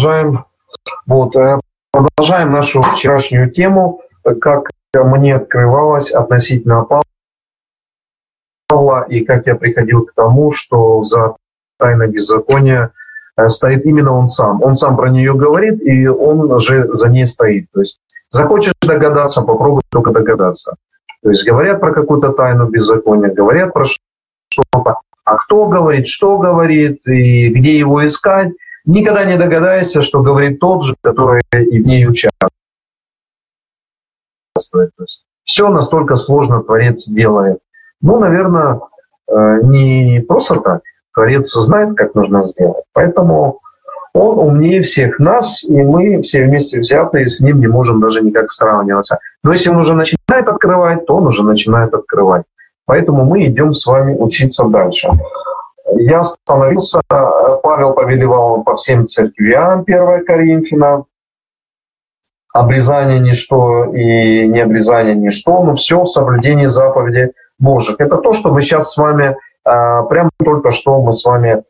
продолжаем. Вот, э, продолжаем нашу вчерашнюю тему, как мне открывалось относительно Павла и как я приходил к тому, что за тайной беззакония э, стоит именно он сам. Он сам про нее говорит, и он же за ней стоит. То есть захочешь догадаться, попробуй только догадаться. То есть говорят про какую-то тайну беззакония, говорят про что-то, а кто говорит, что говорит, и где его искать, никогда не догадаешься, что говорит тот же, который и в ней участвует. То есть все настолько сложно Творец делает. Ну, наверное, э, не просто так. Творец знает, как нужно сделать. Поэтому он умнее всех нас, и мы все вместе взятые с ним не можем даже никак сравниваться. Но если он уже начинает открывать, то он уже начинает открывать. Поэтому мы идем с вами учиться дальше. Я остановился, Павел повелевал по всем церквям 1 Коринфяна, обрезание ничто и не обрезание ничто, но все в соблюдении заповеди Божьих. Это то, что мы сейчас с вами, а, прямо только что мы с вами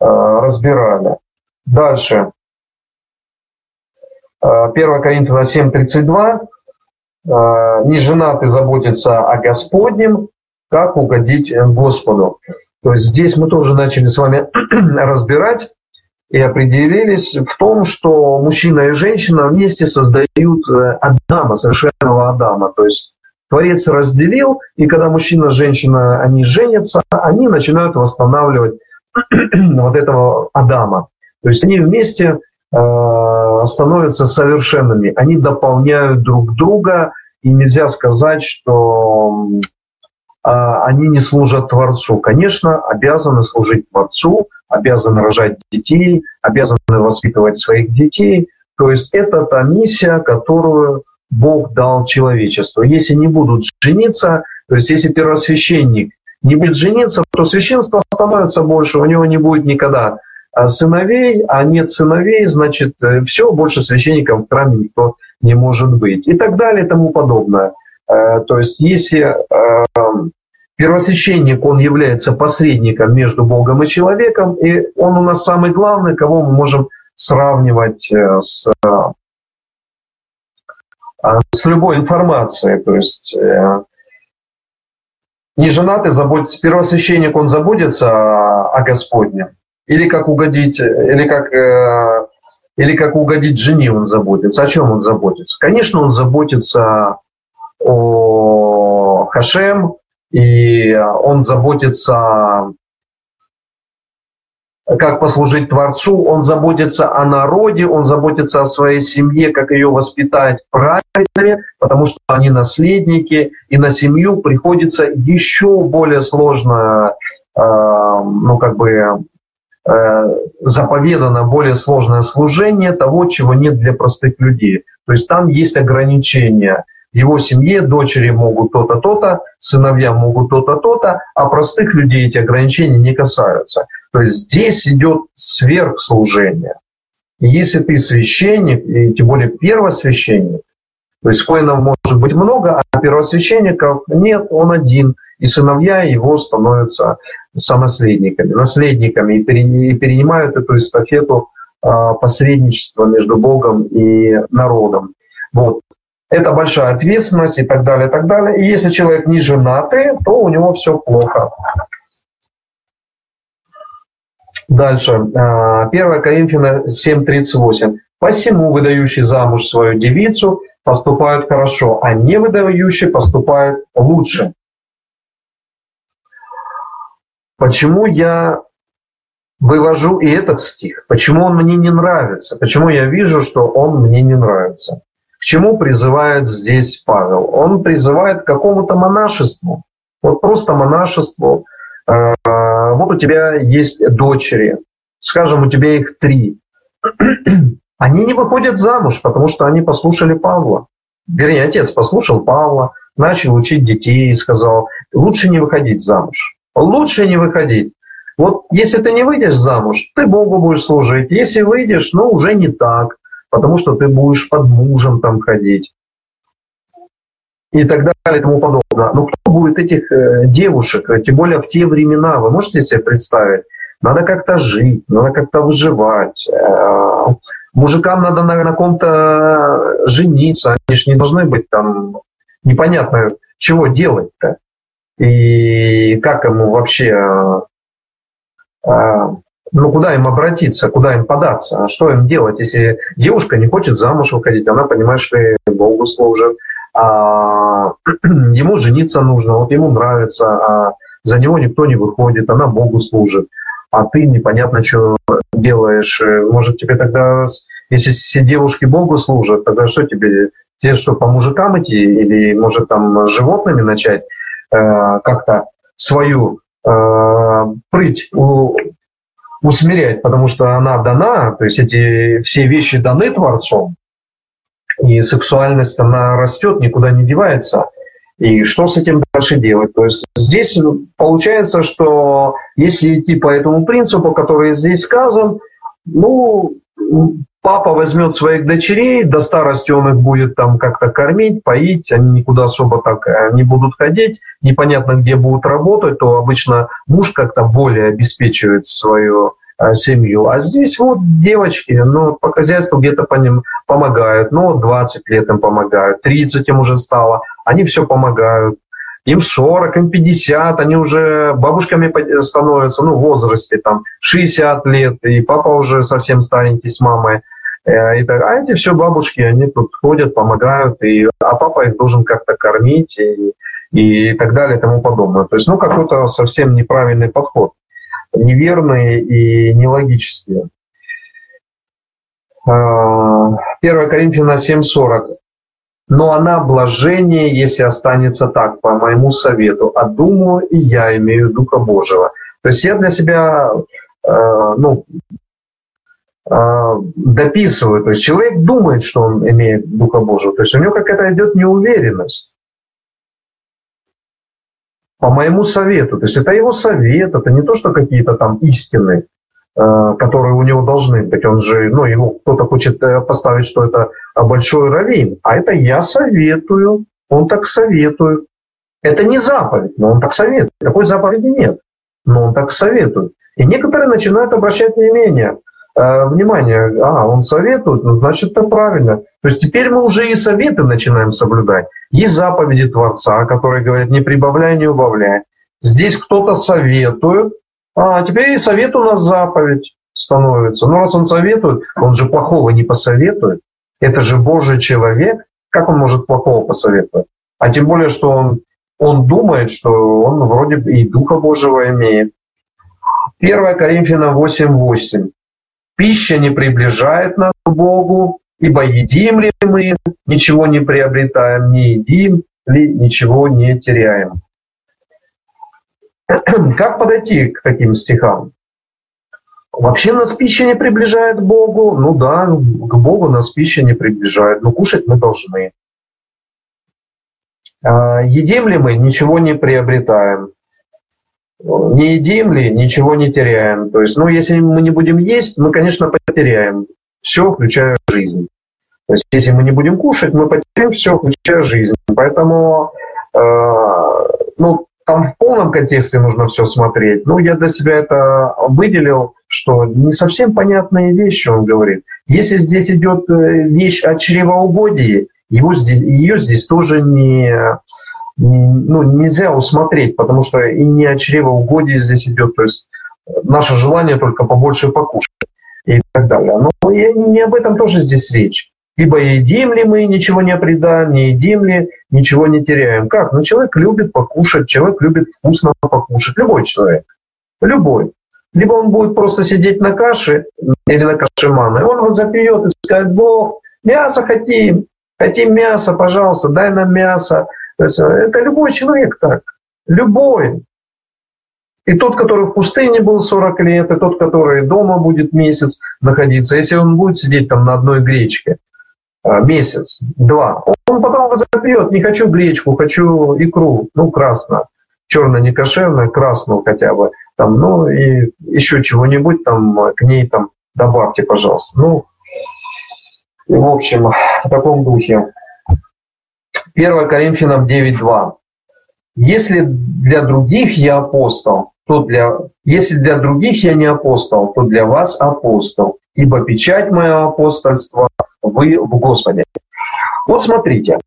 а, разбирали. Дальше. 1 Коринфянам 7.32. Не женаты заботиться о Господнем, как угодить Господу. То есть здесь мы тоже начали с вами разбирать и определились в том, что мужчина и женщина вместе создают э, Адама, совершенного Адама. То есть Творец разделил, и когда мужчина и женщина, они женятся, они начинают восстанавливать вот этого Адама. То есть они вместе э, становятся совершенными, они дополняют друг друга, и нельзя сказать, что они не служат Творцу. Конечно, обязаны служить Творцу, обязаны рожать детей, обязаны воспитывать своих детей. То есть это та миссия, которую Бог дал человечеству. Если не будут жениться, то есть если первосвященник не будет жениться, то священство становится больше, у него не будет никогда а сыновей, а нет сыновей, значит, э, все, больше священников в храме никто не может быть. И так далее и тому подобное. Э, то есть если э, Первосвященник, он является посредником между Богом и человеком, и он у нас самый главный, кого мы можем сравнивать э, с, с любой информацией. То есть не женатый заботится, первосвященник, он заботится о Господне, или как угодить, или как, или как угодить жене он заботится. О чем он заботится? Конечно, он заботится о Хашем, и он заботится, как послужить Творцу, он заботится о народе, он заботится о своей семье, как ее воспитать правильно, потому что они наследники, и на семью приходится еще более сложно, э, ну как бы э, заповедано более сложное служение того, чего нет для простых людей. То есть там есть ограничения – его семье дочери могут то-то, то-то, сыновья могут то-то, то-то, а простых людей эти ограничения не касаются. То есть здесь идет сверхслужение. И если ты священник, и тем более первосвященник, то есть коинов может быть много, а первосвященников нет, он один, и сыновья его становятся сонаследниками, наследниками и перенимают эту эстафету а, посредничества между Богом и народом. Вот это большая ответственность и так далее, и так далее. И если человек не женатый, то у него все плохо. Дальше. 1 а, Коринфяна 7.38. «Посему выдающий замуж свою девицу поступают хорошо, а не выдающий поступают лучше». Почему я вывожу и этот стих? Почему он мне не нравится? Почему я вижу, что он мне не нравится? К чему призывает здесь Павел? Он призывает к какому-то монашеству. Вот просто монашеству. Э, вот у тебя есть дочери, скажем, у тебя их три. Они не выходят замуж, потому что они послушали Павла. Вернее, отец послушал Павла, начал учить детей и сказал, лучше не выходить замуж. Лучше не выходить. Вот если ты не выйдешь замуж, ты Богу будешь служить. Если выйдешь, ну уже не так потому что ты будешь под мужем там ходить и так далее и тому подобное. Но кто будет этих э, девушек, тем более в те времена, вы можете себе представить, надо как-то жить, надо как-то выживать. Э, мужикам надо на, на ком-то жениться, они же не должны быть там непонятно чего делать-то. И как ему вообще, э, ну куда им обратиться, куда им податься, а что им делать, если девушка не хочет замуж выходить, она понимает, что Богу служит, а ему жениться нужно, вот ему нравится, а за него никто не выходит, она Богу служит, а ты непонятно, что делаешь. Может, тебе тогда, если все девушки Богу служат, тогда что тебе, тебе что, по мужикам идти? Или, может, там животными начать э, как-то свою э, прыть у, усмирять, потому что она дана, то есть эти все вещи даны Творцом, и сексуальность, она растет, никуда не девается. И что с этим дальше делать? То есть здесь получается, что если идти по этому принципу, который здесь сказан, ну, папа возьмет своих дочерей, до старости он их будет там как-то кормить, поить, они никуда особо так э, не будут ходить, непонятно где будут работать, то обычно муж как-то более обеспечивает свою Э, семью. А здесь вот девочки, ну, по хозяйству где-то по ним помогают, ну, 20 лет им помогают, 30 им уже стало, они все помогают. Им 40, им 50, они уже бабушками становятся, ну, в возрасте, там, 60 лет, и папа уже совсем старенький с мамой. Э, и так, а эти все бабушки, они тут ходят, помогают, и, а папа их должен как-то кормить и, и так далее и тому подобное. То есть, ну, какой-то совсем неправильный подход неверные и нелогические. 1 а, Коринфяна 7.40. Но она блажение, если останется так, по моему совету. А думаю, и я имею Духа Божьего. То есть я для себя э, ну, э, дописываю. То есть человек думает, что он имеет Духа Божьего. То есть у него какая-то идет неуверенность по моему совету. То есть это его совет, это не то, что какие-то там истины, которые у него должны быть. Он же, ну, его кто-то хочет э, поставить, что это большой раввин. А это я советую, он так советует. Это не заповедь, но он так советует. Такой заповеди нет, но он так советует. И некоторые начинают обращать внимание. Э, внимание, а, он советует, ну, значит, это правильно. То есть теперь мы уже и советы начинаем соблюдать. Есть заповеди Творца, которые говорят, не прибавляй, не убавляй. Здесь кто-то советует, а теперь совет у нас заповедь становится. Но раз он советует, он же плохого не посоветует. Это же Божий человек. Как он может плохого посоветовать? А тем более, что он, он думает, что он вроде и Духа Божьего имеет. 1 Коринфянам 8.8. Пища не приближает нас к Богу, ибо едим ли мы, ничего не приобретаем, не едим ли, ничего не теряем. Как подойти к таким стихам? Вообще нас пища не приближает к Богу. Ну да, к Богу нас пища не приближает, но кушать мы должны. А, едим ли мы, ничего не приобретаем не едим ли, ничего не теряем. То есть, ну, если мы не будем есть, мы, конечно, потеряем все, включая жизнь. То есть, если мы не будем кушать, мы потеряем все, включая жизнь. Поэтому, э, ну, там в полном контексте нужно все смотреть. Ну, я для себя это выделил, что не совсем понятные вещи он говорит. Если здесь идет э, вещь о чревоугодии, его здесь, ее здесь тоже не, ну, нельзя усмотреть, потому что и не о чревоугодии здесь идет, то есть наше желание только побольше покушать и так далее. Но и не об этом тоже здесь речь. Либо едим ли мы, ничего не предаем, не едим ли, ничего не теряем. Как? Ну, человек любит покушать, человек любит вкусно покушать. Любой человек. Любой. Либо он будет просто сидеть на каше или на каше маны, он возопьет и скажет, Бог, мясо хотим, хотим мясо, пожалуйста, дай нам мясо. Э, это любой человек так. Любой. И тот, который в пустыне был 40 лет, и тот, который дома будет месяц находиться, если он будет сидеть там на одной гречке месяц, два, он потом возопьет, не хочу гречку, хочу икру, ну, красную, черно не кошерную, красную хотя бы, там, ну, и еще чего-нибудь там к ней там добавьте, пожалуйста. Ну, в общем, в таком духе. 1 Коринфянам 9.2. Если для других я апостол, то для, если для других я не апостол, то для вас апостол, ибо печать моего апостольства вы в Господе. Вот смотрите,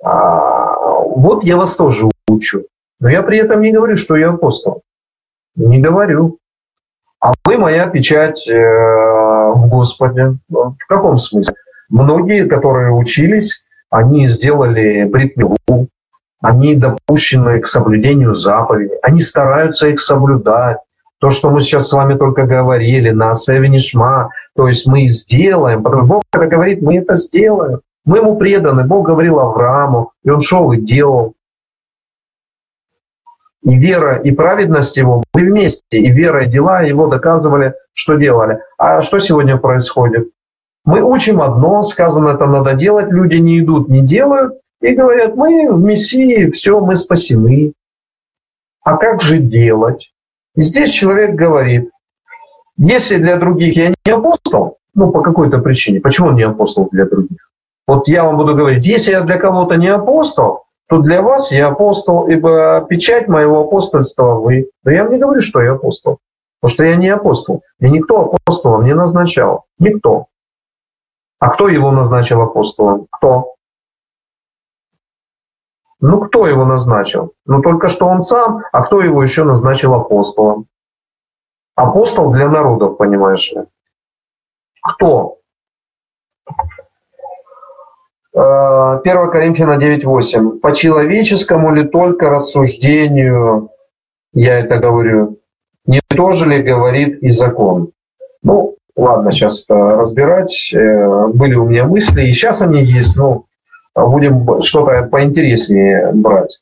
а, вот я вас тоже учу, но я при этом не говорю, что я апостол. Не говорю. А вы моя печать э, в Господе. В каком смысле? Многие, которые учились, они сделали бритмилу, они допущены к соблюдению заповедей, они стараются их соблюдать. То, что мы сейчас с вами только говорили, на Севенишма, то есть мы сделаем, потому что Бог это говорит, мы это сделаем. Мы ему преданы. Бог говорил Аврааму, и он шел и делал. И вера, и праведность его были вместе, и вера, и дела его доказывали, что делали. А что сегодня происходит? Мы учим одно, сказано, это надо делать, люди не идут, не делают, и говорят, мы в Мессии, все, мы спасены. А как же делать? Здесь человек говорит, если для других я не апостол, ну по какой-то причине, почему он не апостол для других? Вот я вам буду говорить, если я для кого-то не апостол, то для вас я апостол, ибо печать моего апостольства вы. Но я вам не говорю, что я апостол, потому что я не апостол. И никто апостолом не назначал. Никто. А кто его назначил апостолом? Кто? Ну, кто его назначил? Ну, только что он сам, а кто его еще назначил апостолом? Апостол для народов, понимаешь ли? Кто? 1 э, Коринфяна 9.8. По человеческому ли только рассуждению, я это говорю, не то же ли говорит и закон? Ну, ладно, сейчас разбирать. Э, были у меня мысли, и сейчас они есть, но будем что-то поинтереснее брать.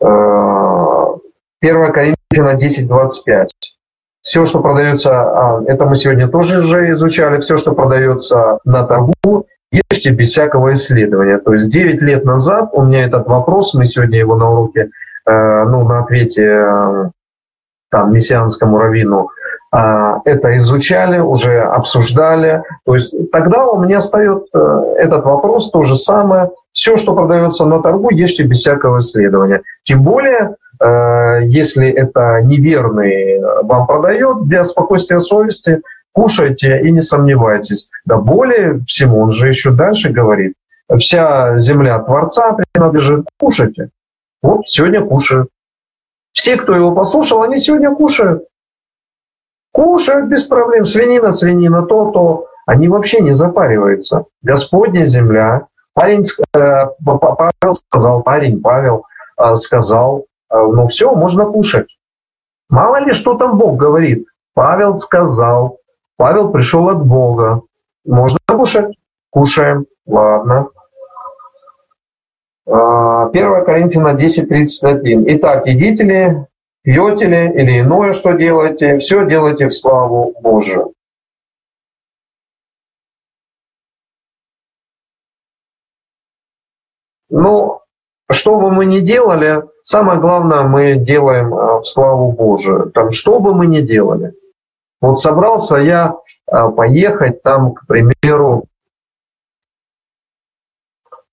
Э, первое Коринфяна 10.25. Все, что продается, а, это мы сегодня тоже уже изучали, все, что продается на торгу, ешьте без всякого исследования. То есть 9 лет назад у меня этот вопрос, мы сегодня его на уроке Э, ну, на ответе э, там, мессианскому раввину, это изучали, уже обсуждали. То есть тогда у меня встает этот вопрос то же самое. Все, что продается на торгу, ешьте без всякого исследования. Тем более, если это неверный вам продает для спокойствия совести, кушайте и не сомневайтесь. Да более всего, он же еще дальше говорит, вся земля Творца принадлежит, кушайте. Вот сегодня кушают. Все, кто его послушал, они сегодня кушают. Кушают без проблем. Свинина, свинина, то, то. Они вообще не запариваются. Господня земля. Парень, э, Павел сказал, парень Павел э, сказал, э, ну все, можно кушать. Мало ли, что там Бог говорит. Павел сказал, Павел пришел от Бога. Можно кушать? Кушаем. Ладно. 1 Коринфяна 10.31. Итак, едите ли, пьете ли или иное, что делаете, все делайте в славу Божию. Ну, что бы мы ни делали, самое главное мы делаем э, в славу Божию. Там, что бы мы ни делали. Вот собрался я э, поехать там, к примеру,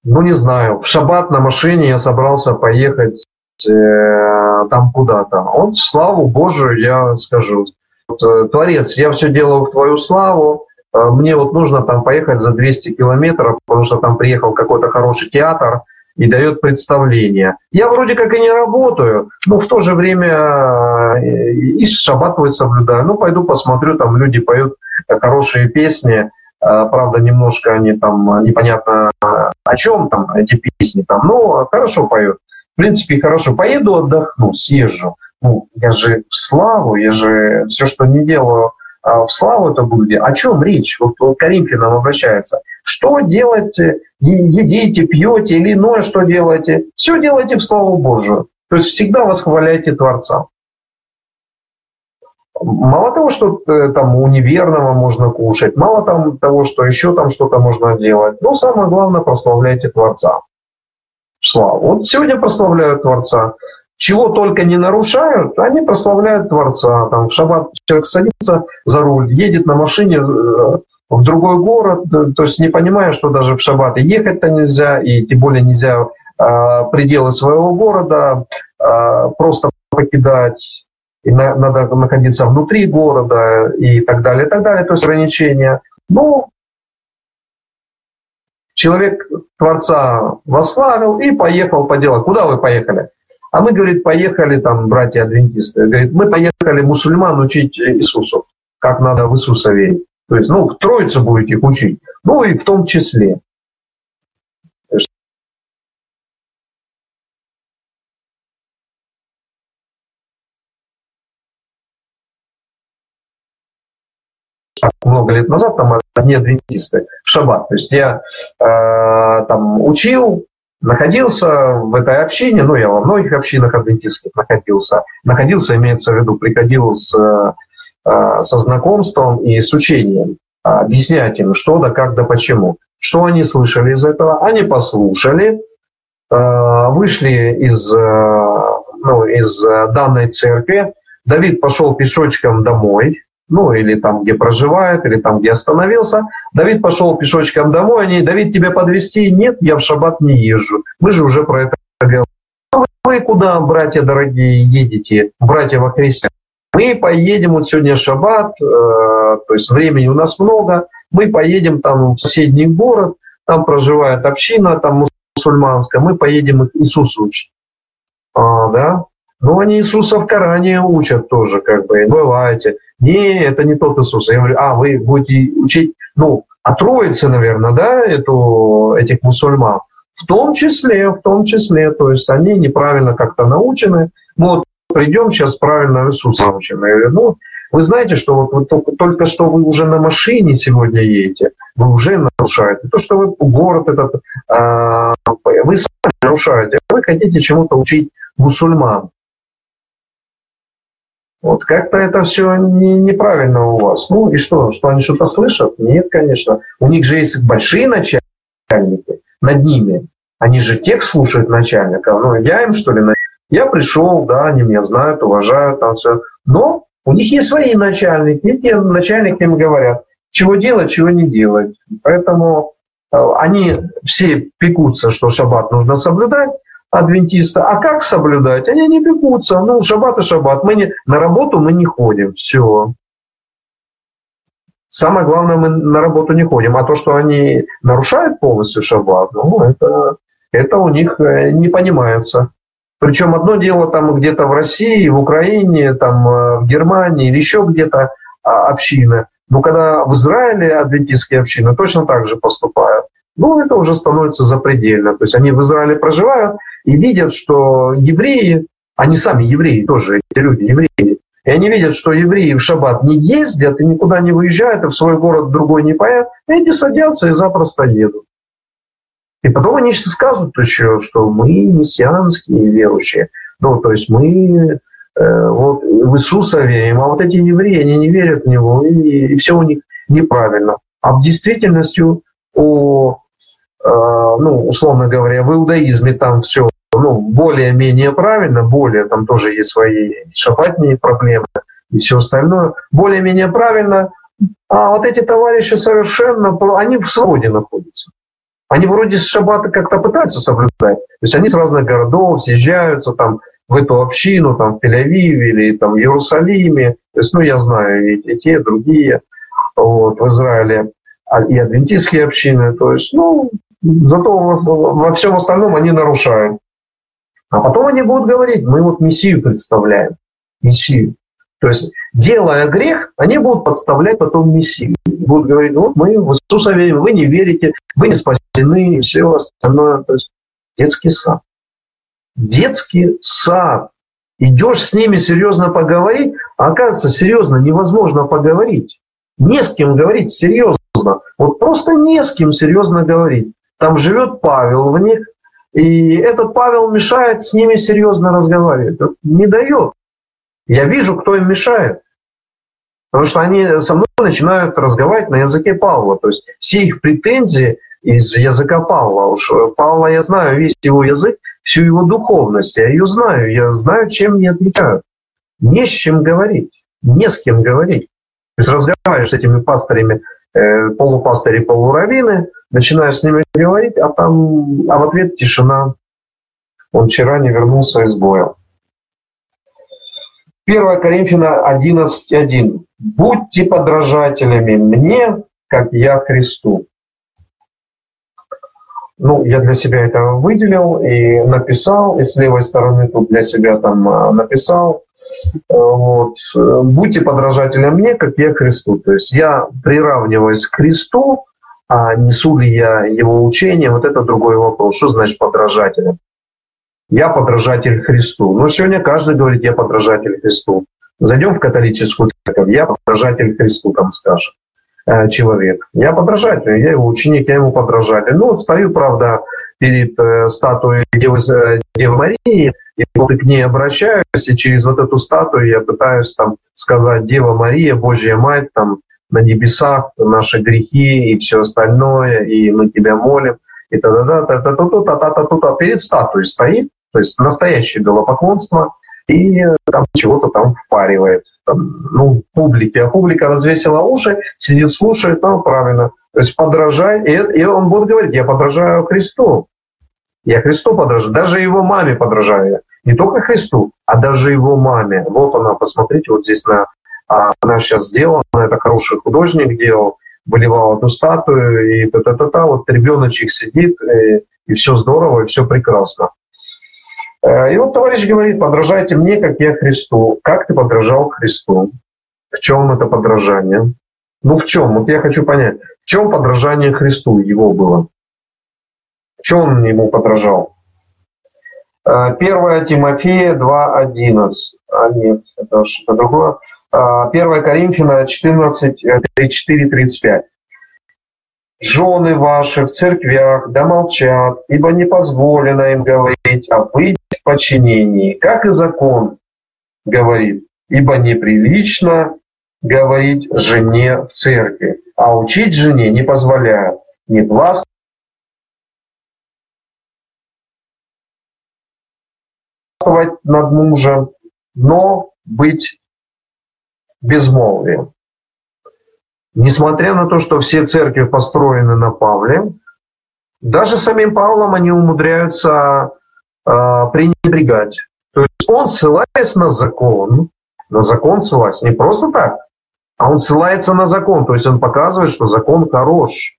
ну не знаю, в шаббат на машине я собрался поехать э, там куда-то. В славу Божию я скажу. Вот, э, Творец, я все делаю в твою славу, э, мне вот нужно там поехать за 200 километров, потому что там приехал какой-то хороший театр и дает представление. Я вроде как и не работаю, но в то же время э, и шаббат соблюдаю. Ну, пойду посмотрю, там люди поют хорошие песни, правда, немножко они там непонятно о чем там эти песни там, но хорошо поют. В принципе, хорошо. Поеду, отдохну, съезжу. Ну, я же в славу, я же все, что не делаю, а в славу это будет. О чем речь? Вот, вот Коринфянам обращается. Что делать? Едите, пьете или иное, что делаете? Все делайте в славу Божию. То есть всегда восхваляйте Творца. Мало того, что э, там у неверного можно кушать, мало там того, что еще там что-то можно делать. Но самое главное, прославляйте Творца. Слава. Вот сегодня прославляют Творца. Чего только не нарушают, они прославляют Творца. Там в шаббат человек садится за руль, едет на машине э, в другой город, э, то есть не понимая, что даже в шаббат ехать-то нельзя, и тем более нельзя пределы своего города, просто покидать, и надо находиться внутри города и так далее, и так далее, то есть ограничения. Ну, человек Творца восславил и поехал по делу. Куда вы поехали? А мы, говорит, поехали, там, братья-адвентисты, говорит, мы поехали мусульман учить Иисусу, как надо в Иисуса верить. То есть, ну, в Троицу будете их учить. Ну, и в том числе. много лет назад, там одни адвентисты, в шаббат. То есть я э, там учил, находился в этой общине, ну, я во многих общинах адвентистских находился, находился, имеется в виду, приходил с, э, со знакомством и с учением, объяснять им, что да, как да, почему. Что они слышали из этого? Они послушали, э, вышли из, э, ну, из данной церкви, Давид пошел пешочком домой, ну или там, где проживает, или там, где остановился. Давид пошел пешочком домой, они, Давид, тебя подвести? Нет, я в шаббат не езжу. Мы же уже про это говорили. Вы куда, братья дорогие, едете, братья во Христе? Мы поедем, вот сегодня шаббат, э, то есть времени у нас много, мы поедем там в соседний город, там проживает община, там мусульманская, мы поедем их Иисус учить. А, да? Ну, они Иисуса в Коране учат тоже, как бы, бываете. Не, это не тот Иисус. Я говорю, а, вы будете учить, ну, о Троице, наверное, да, эту, этих мусульман. В том числе, в том числе, то есть они неправильно как-то научены. Ну, вот придем сейчас правильно Иисуса научим. Я говорю, ну, вы знаете, что вот вы только, только что вы уже на машине сегодня едете, вы уже нарушаете. То, что вы город этот, э, вы сами нарушаете. Вы хотите чему-то учить мусульман. Вот как-то это все не, неправильно у вас. Ну и что, что они что-то слышат? Нет, конечно. У них же есть большие начальники над ними. Они же тех слушают начальника. Ну, я им, что ли, я пришел, да, они меня знают, уважают, там все. Но у них есть свои начальники, и те начальники им говорят, чего делать, чего не делать. Поэтому э, они все пекутся, что шаббат нужно соблюдать, адвентиста. А как соблюдать? Они не бегутся. Ну, шаббат и шаббат. Мы не, на работу мы не ходим. Все. Самое главное, мы на работу не ходим. А то, что они нарушают полностью шаббат, ну, это, это у них э, не понимается. Причем одно дело там где-то в России, в Украине, там э, в Германии или еще где-то а, общины. Но когда в Израиле адвентистские общины точно так же поступают, ну, это уже становится запредельно. То есть они в Израиле проживают, и видят, что евреи, они сами евреи тоже, эти люди евреи, и они видят, что евреи в шаббат не ездят и никуда не выезжают, и в свой город другой не поедут, эти садятся и запросто едут. И потом они скажут еще, что мы мессианские верующие. Ну, то есть мы э, вот в Иисуса верим, а вот эти евреи, они не верят в Него, и, и все у них неправильно. А в действительности у, ну, условно говоря, в иудаизме там все ну, более-менее правильно, более, там тоже есть свои шабатные проблемы и все остальное, более-менее правильно, а вот эти товарищи совершенно, они в свободе находятся. Они вроде с шаббата как-то пытаются соблюдать. То есть они с разных городов съезжаются там в эту общину, там в Тель-Авиве или там в Иерусалиме. То есть, ну, я знаю и, и те, и другие вот, в Израиле, а, и адвентистские общины. То есть, ну, зато во, всем остальном они нарушают. А потом они будут говорить, мы вот Мессию представляем. Мессию. То есть, делая грех, они будут подставлять потом Мессию. Будут говорить, вот мы в Иисуса верим, вы не верите, вы не спасены, и все остальное. То есть, детский сад. Детский сад. Идешь с ними серьезно поговорить, а оказывается, серьезно невозможно поговорить. Не с кем говорить серьезно. Вот просто не с кем серьезно говорить. Там живет Павел в них, и этот Павел мешает с ними серьезно разговаривать. Не дает. Я вижу, кто им мешает. Потому что они со мной начинают разговаривать на языке Павла. То есть все их претензии из языка Павла. Уж Павла я знаю, весь его язык, всю его духовность. Я ее знаю. Я знаю, чем мне отвечают. Не с чем говорить. Не с кем говорить. То есть разговариваешь с этими пастырями, э, полупастыри, полуравины, начинаешь с ними говорить, а там а в ответ тишина. Он вчера не вернулся из боя. 1 Коринфяна 11.1. «Будьте подражателями мне, как я Христу». Ну, я для себя это выделил и написал, и с левой стороны тут для себя там а, написал. Э, вот. Будьте подражателем мне, как я Христу. То есть я приравниваюсь к Христу, а несу ли я его учение, вот это другой вопрос. Что значит подражателем? Я подражатель Христу. Но сегодня каждый говорит, я подражатель Христу. Зайдем в католическую церковь, я подражатель Христу, там скажет э, человек. Я подражатель, я его ученик, я ему подражатель. Ну, вот стою, правда, перед э, статуей Девы, э, Девы Марии, и вот к ней обращаюсь, и через вот эту статую я пытаюсь там сказать Дева Мария, Божья Мать, там на небесах наши грехи и все остальное, и мы тебя молим, и та-да-да, та-та-та-та-та-та-та, перед статуей стоит, то есть настоящее белопоклонство, и там чего-то там впаривает. Там, ну, публике. А публика развесила уши, сидит, слушает, ну, правильно. То есть подражай, и, и он будет говорить, я подражаю Христу. Я Христу подражаю, даже его маме подражаю. Не только Христу, а даже его маме. Вот она, посмотрите, вот здесь на, она сейчас сделана, это хороший художник делал, выливал эту статую, и та-та-та-та, вот ребеночек сидит, и, и все здорово, и все прекрасно. Э, и вот товарищ говорит, подражайте мне, как я Христу. Как ты подражал Христу? В чем это подражание? Ну в чем? Вот я хочу понять, в чем подражание Христу его было? В чем он ему подражал? 1 э, Тимофея 2.11. А нет, это что-то другое. 1 э, Коринфяна 14, 34, 35 жены ваши в церквях да молчат, ибо не позволено им говорить, а быть в подчинении, как и закон говорит, ибо неприлично говорить жене в церкви, а учить жене не позволяют, не властвовать над мужем, но быть безмолвием. Несмотря на то, что все церкви построены на Павле, даже самим Павлом они умудряются э, пренебрегать. То есть он, ссылаясь на закон, на закон ссылаясь, не просто так, а он ссылается на закон, то есть он показывает, что закон хорош.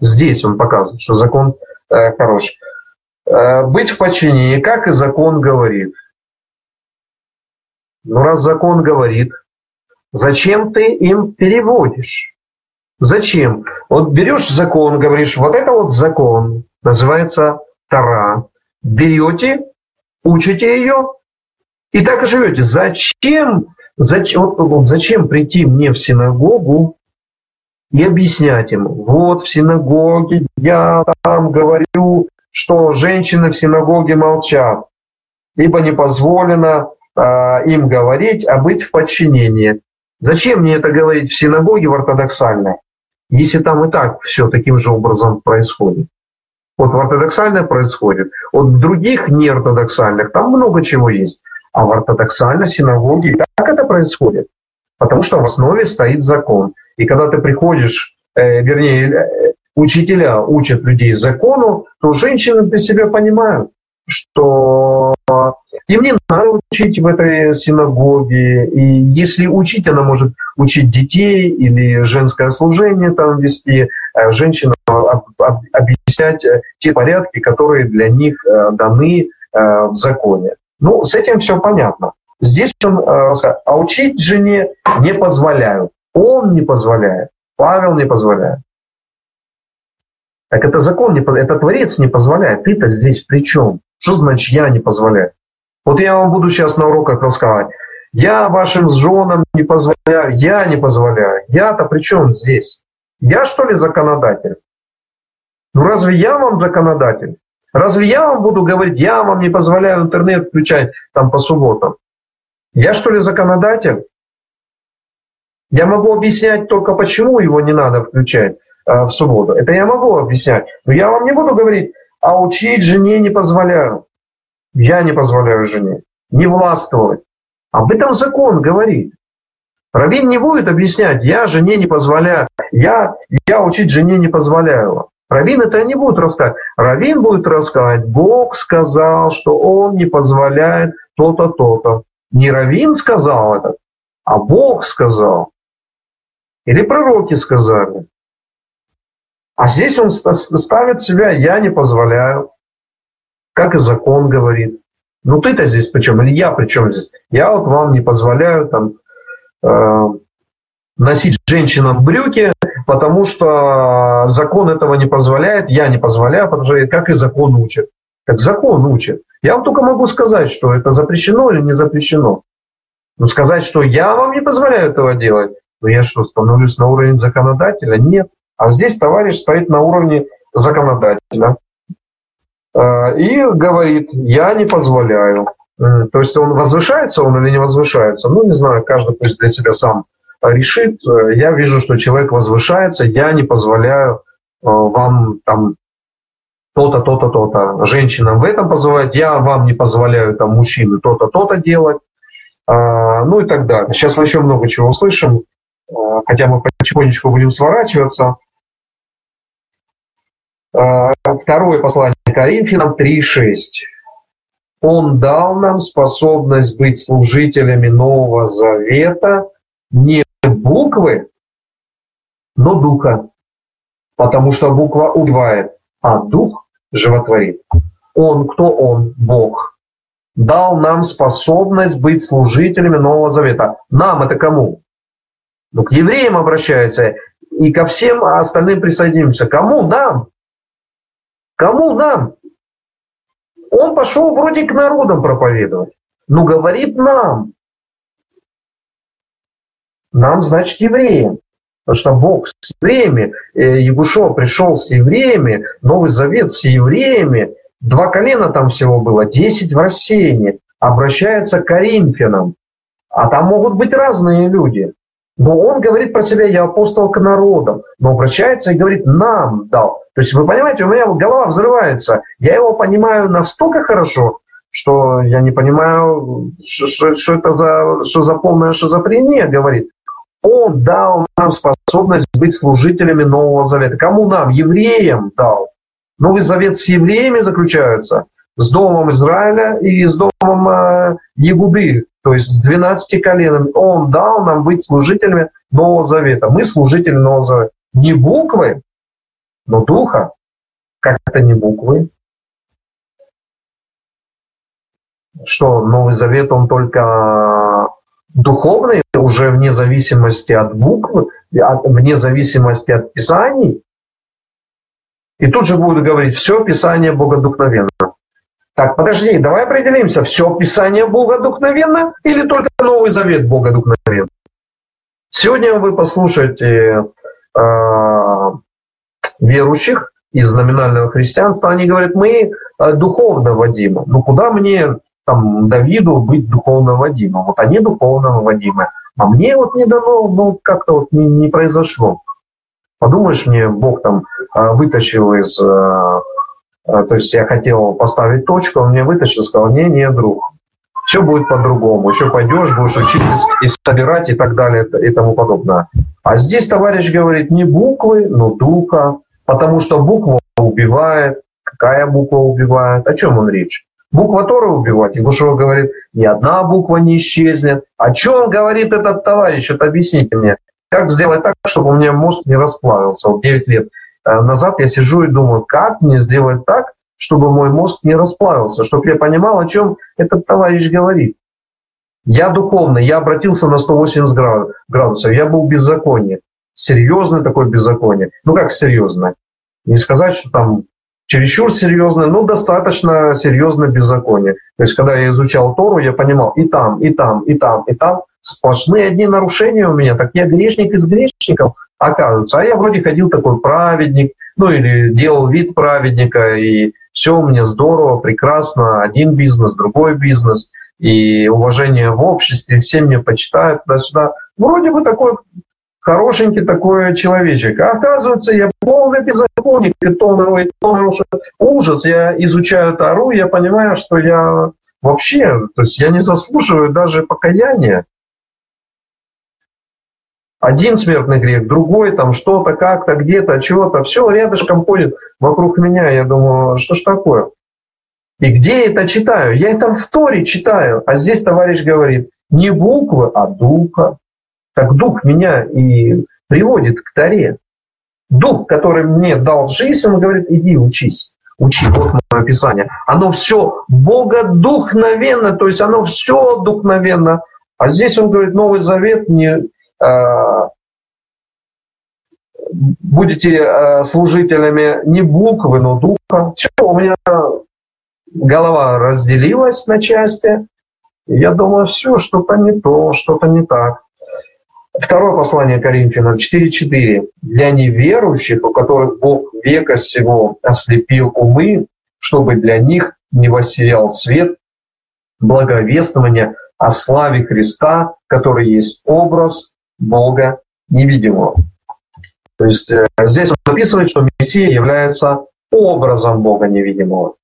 Здесь он показывает, что закон э, хорош. Э, быть в подчинении, как и закон говорит. Ну, раз закон говорит, Зачем ты им переводишь? Зачем? Вот берешь закон, говоришь, вот это вот закон, называется Тара. Берете, учите ее и так и живете. Зачем, зачем, вот, вот зачем прийти мне в синагогу и объяснять им, вот в синагоге я там говорю, что женщины в синагоге молчат, либо не позволено э, им говорить, а быть в подчинении. Зачем мне это говорить в синагоге в ортодоксальной, если там и так все таким же образом происходит? Вот в ортодоксальной происходит, вот в других неортодоксальных там много чего есть. А в ортодоксальной синагоге как это происходит? Потому что в основе стоит закон. И когда ты приходишь, э, вернее, э, учителя учат людей закону, то женщины для себя понимают, что им не надо учить в этой синагоге. И если учить, она может учить детей или женское служение там вести, а женщинам объяснять э, те порядки, которые для них э, даны э, в законе. Ну, с этим все понятно. Здесь он а учить жене не позволяют. Он не позволяет. Павел не позволяет. Так это закон, не, это Творец не позволяет. Ты-то здесь при чем? Что значит я не позволяю? Вот я вам буду сейчас на уроках рассказывать. Я вашим женам не позволяю, я не позволяю. Я-то при чем здесь? Я что ли законодатель? Ну разве я вам законодатель? Разве я вам буду говорить, я вам не позволяю интернет включать там по субботам? Я что ли законодатель? Я могу объяснять только, почему его не надо включать э, в субботу. Это я могу объяснять. Но я вам не буду говорить, а учить жене не позволяю. Я не позволяю жене не властвовать. Об этом закон говорит. Равин не будет объяснять, я жене не позволяю, я, я учить жене не позволяю. Равин это не будет рассказывать. Равин будет рассказывать, Бог сказал, что он не позволяет то-то, то-то. Не Равин сказал это, а Бог сказал. Или пророки сказали. А здесь он ставит себя, я не позволяю, как и закон говорит. Ну ты-то здесь причем, или я причем здесь? Я вот вам не позволяю там э, носить женщинам брюки, потому что закон этого не позволяет, я не позволяю, потому что как и закон учит. Как закон учит. Я вам только могу сказать, что это запрещено или не запрещено. Но сказать, что я вам не позволяю этого делать, ну я что, становлюсь на уровень законодателя? Нет. А здесь товарищ стоит на уровне законодателя э, и говорит, я не позволяю. То есть он возвышается он или не возвышается? Ну, не знаю, каждый пусть для себя сам решит. Я вижу, что человек возвышается, я не позволяю э, вам там то-то, то-то, то-то. Женщинам в этом позволять, я вам не позволяю там мужчины то-то, то-то делать. Ну и так далее. Сейчас мы еще много чего услышим, хотя мы потихонечку будем сворачиваться. А, второе послание Коринфянам 3.6. Он дал нам способность быть служителями Нового Завета не буквы, но духа. Потому что буква убивает, а дух животворит. Он, кто он? Бог. Дал нам способность быть служителями Нового Завета. Нам это кому? Ну, к евреям обращается и ко всем остальным присоединимся. Кому? Нам. Кому нам? Он пошел вроде к народам проповедовать, но говорит нам. Нам, значит, евреям. Потому что Бог с евреями, Ягушо э, пришел с евреями, Новый Завет с евреями, два колена там всего было, десять в рассеянии, обращается к Коринфянам. А там могут быть разные люди. Но он говорит про себя, я апостол к народам, но обращается и говорит, нам дал. То есть вы понимаете, у меня голова взрывается. Я его понимаю настолько хорошо, что я не понимаю, что, это за, что за полная шизофрения говорит. Он дал нам способность быть служителями Нового Завета. Кому нам? Евреям дал. Новый Завет с евреями заключается, с домом Израиля и с домом э, Егуды, то есть с 12 коленами. Он дал нам быть служителями Нового Завета. Мы служители Нового Завета. Не буквы, но духа. Как это не буквы? Что Новый Завет, он только духовный, уже вне зависимости от букв, вне зависимости от писаний. И тут же будут говорить, все Писание богодухновенно. Так, подожди, давай определимся, все Писание богодухновенно или только Новый Завет богодухновен? Сегодня вы послушаете э, верующих из номинального христианства, они говорят, мы э, духовно водимы. Ну куда мне, там, Давиду быть духовно водимым? Вот они духовно водимы. А мне вот не дано, ну как-то вот не, не произошло. Подумаешь, мне Бог там э, вытащил из... Э, то есть я хотел поставить точку, он мне вытащил, сказал, не, не, друг, все будет по-другому. Еще пойдешь, будешь учиться и собирать и так далее и тому подобное. А здесь товарищ говорит не буквы, но духа, потому что буква убивает. Какая буква убивает? О чем он речь? Буква Тора убивать. Егушева говорит, ни одна буква не исчезнет. О чем говорит этот товарищ? Это объясните мне. Как сделать так, чтобы у меня мозг не расплавился? Вот 9 лет назад я сижу и думаю, как мне сделать так, чтобы мой мозг не расплавился, чтобы я понимал, о чем этот товарищ говорит. Я духовный, я обратился на 180 градусов, я был беззаконие. Серьезное такое беззаконие. Ну как серьезное? Не сказать, что там чересчур серьезное, но достаточно серьезное беззаконие. То есть, когда я изучал Тору, я понимал и там, и там, и там, и там сплошные одни нарушения у меня. Так я грешник из грешников, оказывается. А я вроде ходил такой праведник, ну или делал вид праведника, и все у меня здорово, прекрасно, один бизнес, другой бизнес, и уважение в обществе, все меня почитают туда-сюда. Вроде бы такой хорошенький такой человечек. А оказывается, я полный беззаконник, и полный, полный ужас. Я изучаю Тару, я понимаю, что я вообще, то есть я не заслуживаю даже покаяния. Один смертный грех, другой, там что-то, как-то, где-то, чего-то. Все рядышком ходит вокруг меня. Я думаю, что ж такое? И где я это читаю? Я это в Торе читаю. А здесь товарищ говорит, не буквы, а духа. Так дух меня и приводит к Торе. Дух, который мне дал жизнь, он говорит, иди учись. Учи, вот мое описание. Оно все богодухновенно, то есть оно все духновенно. А здесь он говорит, Новый Завет не, будете э, служителями не буквы, но духа. Все, у меня голова разделилась на части. Я думаю, все, что-то не то, что-то не так. Второе послание Коринфянам 4.4. «Для неверующих, у которых Бог века сего ослепил умы, чтобы для них не воссиял свет благовествования о славе Христа, который есть образ Бога невидимого». То есть э, здесь он описывает, что Мессия является образом Бога невидимого.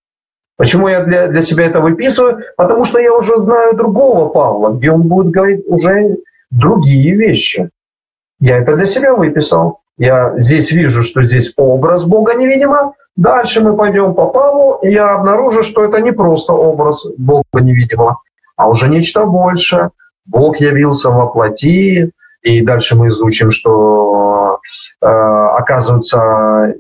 Почему я для, для себя это выписываю? Потому что я уже знаю другого Павла, где он будет говорить уже другие вещи. Я это для себя выписал. Я здесь вижу, что здесь образ Бога невидимо. Дальше мы пойдем по Павлу, и я обнаружу, что это не просто образ Бога невидимого, а уже нечто большее. Бог явился во плоти, и дальше мы изучим, что э, оказывается,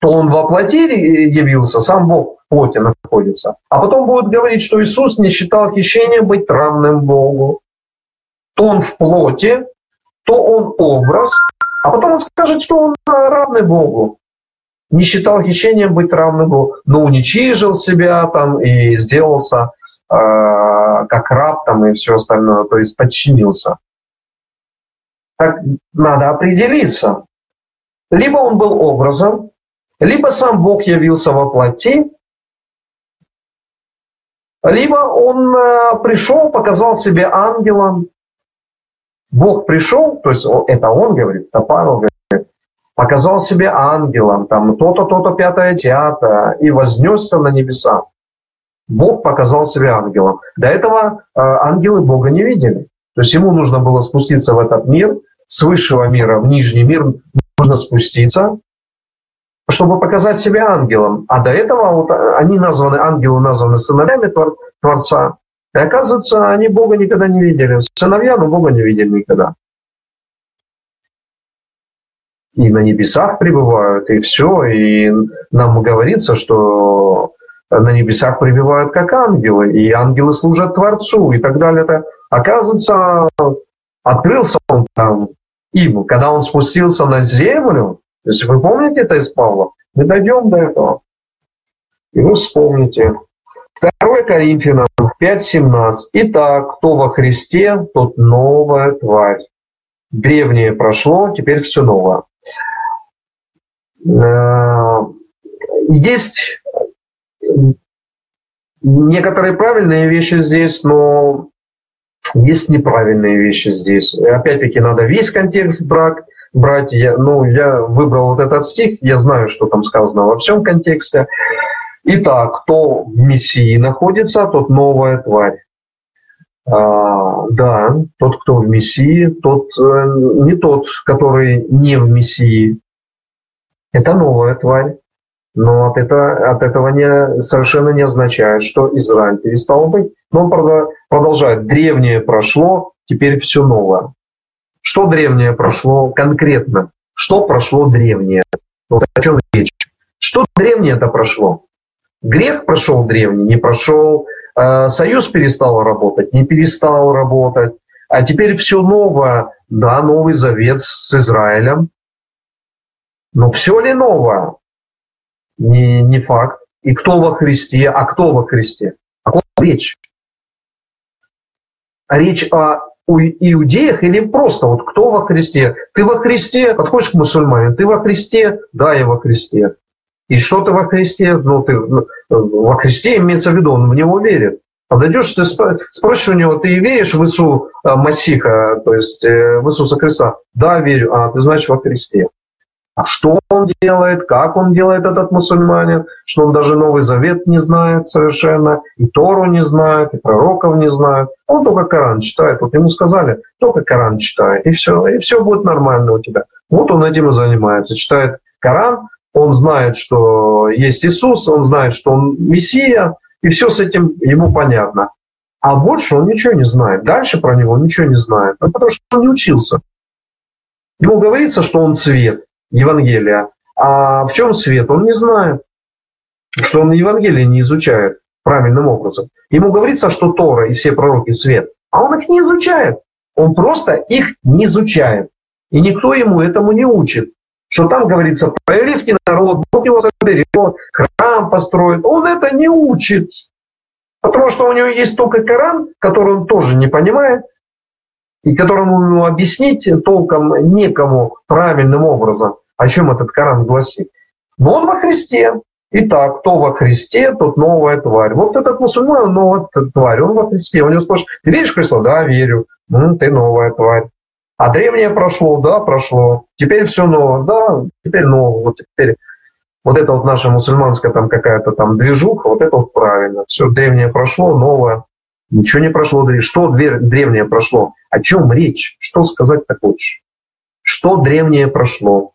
то он во плоти явился, сам Бог в плоти находится. А потом будет говорить, что Иисус не считал хищением быть равным Богу то он в плоти, то он образ, а потом он скажет, что он равный Богу. Не считал хищением быть равным Богу, но уничижил себя там и сделался э, как раб там и все остальное, то есть подчинился. Так надо определиться. Либо он был образом, либо сам Бог явился во плоти, либо он э, пришел, показал себе ангелом, Бог пришел, то есть это он говорит, это Павел говорит, показал себе ангелом, там то-то, то-то, пятое, театр, и вознесся на небеса. Бог показал себя ангелом. До этого э, ангелы Бога не видели. То есть ему нужно было спуститься в этот мир, с высшего мира в нижний мир нужно спуститься, чтобы показать себя ангелом. А до этого вот они названы, ангелы названы сыновьями Творца, и оказывается, они Бога никогда не видели. Сыновья, но Бога не видели никогда. И на небесах пребывают, и все. И нам говорится, что на небесах пребывают как ангелы, и ангелы служат Творцу, и так далее. Оказывается, открылся он там им, когда он спустился на землю. То есть вы помните это из Павла? Мы дойдем до этого. И вы вспомните. 2 Коринфянам 5.17. Итак, кто во Христе, тот новая тварь. Древнее прошло, теперь все новое. Э, есть некоторые правильные вещи здесь, но есть неправильные вещи здесь. Опять-таки надо весь контекст брать, брать. Я, ну, я выбрал вот этот стих, я знаю, что там сказано во всем контексте. Итак, кто в Мессии находится, тот новая тварь. А, да, тот, кто в Мессии, тот э, не тот, который не в Мессии. Это новая тварь. Но от, это, от этого не, совершенно не означает, что Израиль перестал быть. Но он продолжает. Древнее прошло, теперь все новое. Что древнее прошло конкретно? Что прошло древнее? Вот о чем речь. Что древнее это прошло? Грех прошел древний, не прошел, э, Союз перестал работать, не перестал работать, а теперь все новое, да, Новый Завет с Израилем. Но все ли новое? Не, не факт. И кто во Христе? А кто во Христе? О ком речь? Речь о иудеях или просто вот кто во Христе? Ты во Христе, подходишь к мусульманину, ты во Христе? Да, я во Христе. И что ты во Христе, ну, ты ну, во Христе имеется в виду, он в него верит. Подойдешь, ты спросишь у него, ты веришь в Иису э, Масиха, то есть э, в Иисуса Христа? Да, верю. А, ты значит во Христе. А что он делает, как он делает этот мусульманин, что он даже Новый Завет не знает совершенно, и Тору не знает, и пророков не знает. Он только Коран читает. Вот ему сказали, только Коран читай, и все, и все будет нормально у тебя. Вот он этим и занимается. Читает Коран, он знает, что есть Иисус, он знает, что он Мессия, и все с этим ему понятно. А больше он ничего не знает. Дальше про него ничего не знает. Ну, потому что он не учился. Ему говорится, что он свет. Евангелия. А в чем свет, он не знает. Что он Евангелие не изучает правильным образом. Ему говорится, что Тора и все пророки свет, а он их не изучает. Он просто их не изучает. И никто ему этому не учит. Что там говорится про еврейский народ, Бог его соберет, храм построит. Он это не учит. Потому что у него есть только Коран, который он тоже не понимает, и которому ему объяснить толком некому правильным образом о чем этот Коран гласит. Но он во Христе. Итак, кто во Христе, тот новая тварь. Вот этот мусульман новая тварь, он во Христе. У него спрашивают, ты веришь в Христа? Да, верю. Ну, ты новая тварь. А древнее прошло? Да, прошло. Теперь все новое? Да, теперь новое. Вот теперь вот это вот наша мусульманская там какая-то там движуха, вот это вот правильно. Все древнее прошло, новое. Ничего не прошло. Что древнее прошло? О чем речь? Что сказать ты хочешь? Что древнее прошло?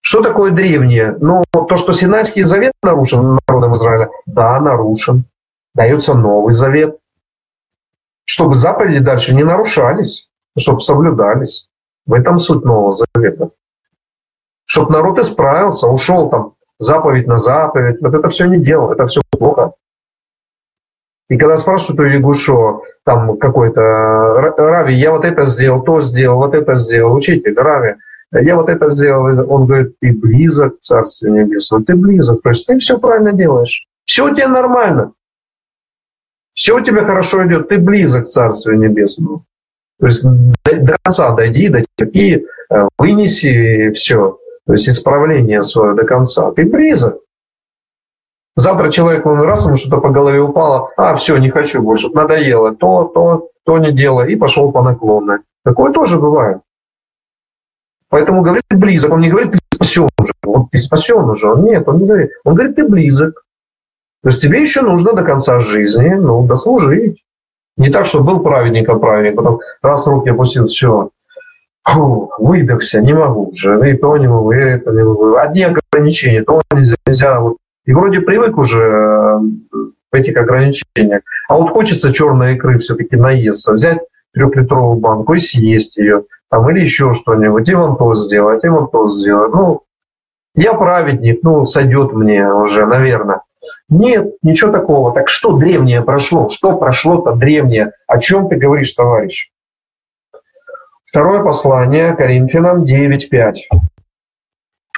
Что такое древнее? Ну, то, что Синайский завет нарушен народом Израиля, да, нарушен. Дается новый завет. Чтобы заповеди дальше не нарушались, чтобы соблюдались. В этом суть нового завета. Чтобы народ исправился, ушел там заповедь на заповедь. Вот это все не делал, это все плохо. И когда спрашивают у Ягушо, там какой-то, Рави, я вот это сделал, то сделал, вот это сделал, учитель, Рави, я вот это сделал, он говорит, ты близок к Царству Небесному, ты близок, то есть ты все правильно делаешь, все у тебя нормально, все у тебя хорошо идет, ты близок к Царству Небесному. То есть до конца дойди, дотерпи, э, вынеси все, то есть исправление свое до конца, ты близок. Завтра человек, он раз ему что-то по голове упало, а все, не хочу больше, надоело, то, то, то не делай, и пошел по наклонной. Такое тоже бывает. Поэтому говорит близок. Он не говорит, ты спасен уже. Вот ты спасен уже. Он нет, он не говорит. Он говорит, ты близок. То есть тебе еще нужно до конца жизни ну, дослужить. Не так, что был праведником праведник, потом раз руки опустил, все, Фу, выдохся, не могу уже, и то не могу, и это не могу. Одни ограничения, то нельзя, нельзя. И вроде привык уже э, в этих ограничениях. А вот хочется черной икры все-таки наесться, взять трехлитровую банку и съесть ее там, или еще что-нибудь, и вон то сделать, и вон то сделать. Ну, я праведник, ну, сойдет мне уже, наверное. Нет, ничего такого. Так что древнее прошло? Что прошло-то древнее? О чем ты говоришь, товарищ? Второе послание Коринфянам 9.5.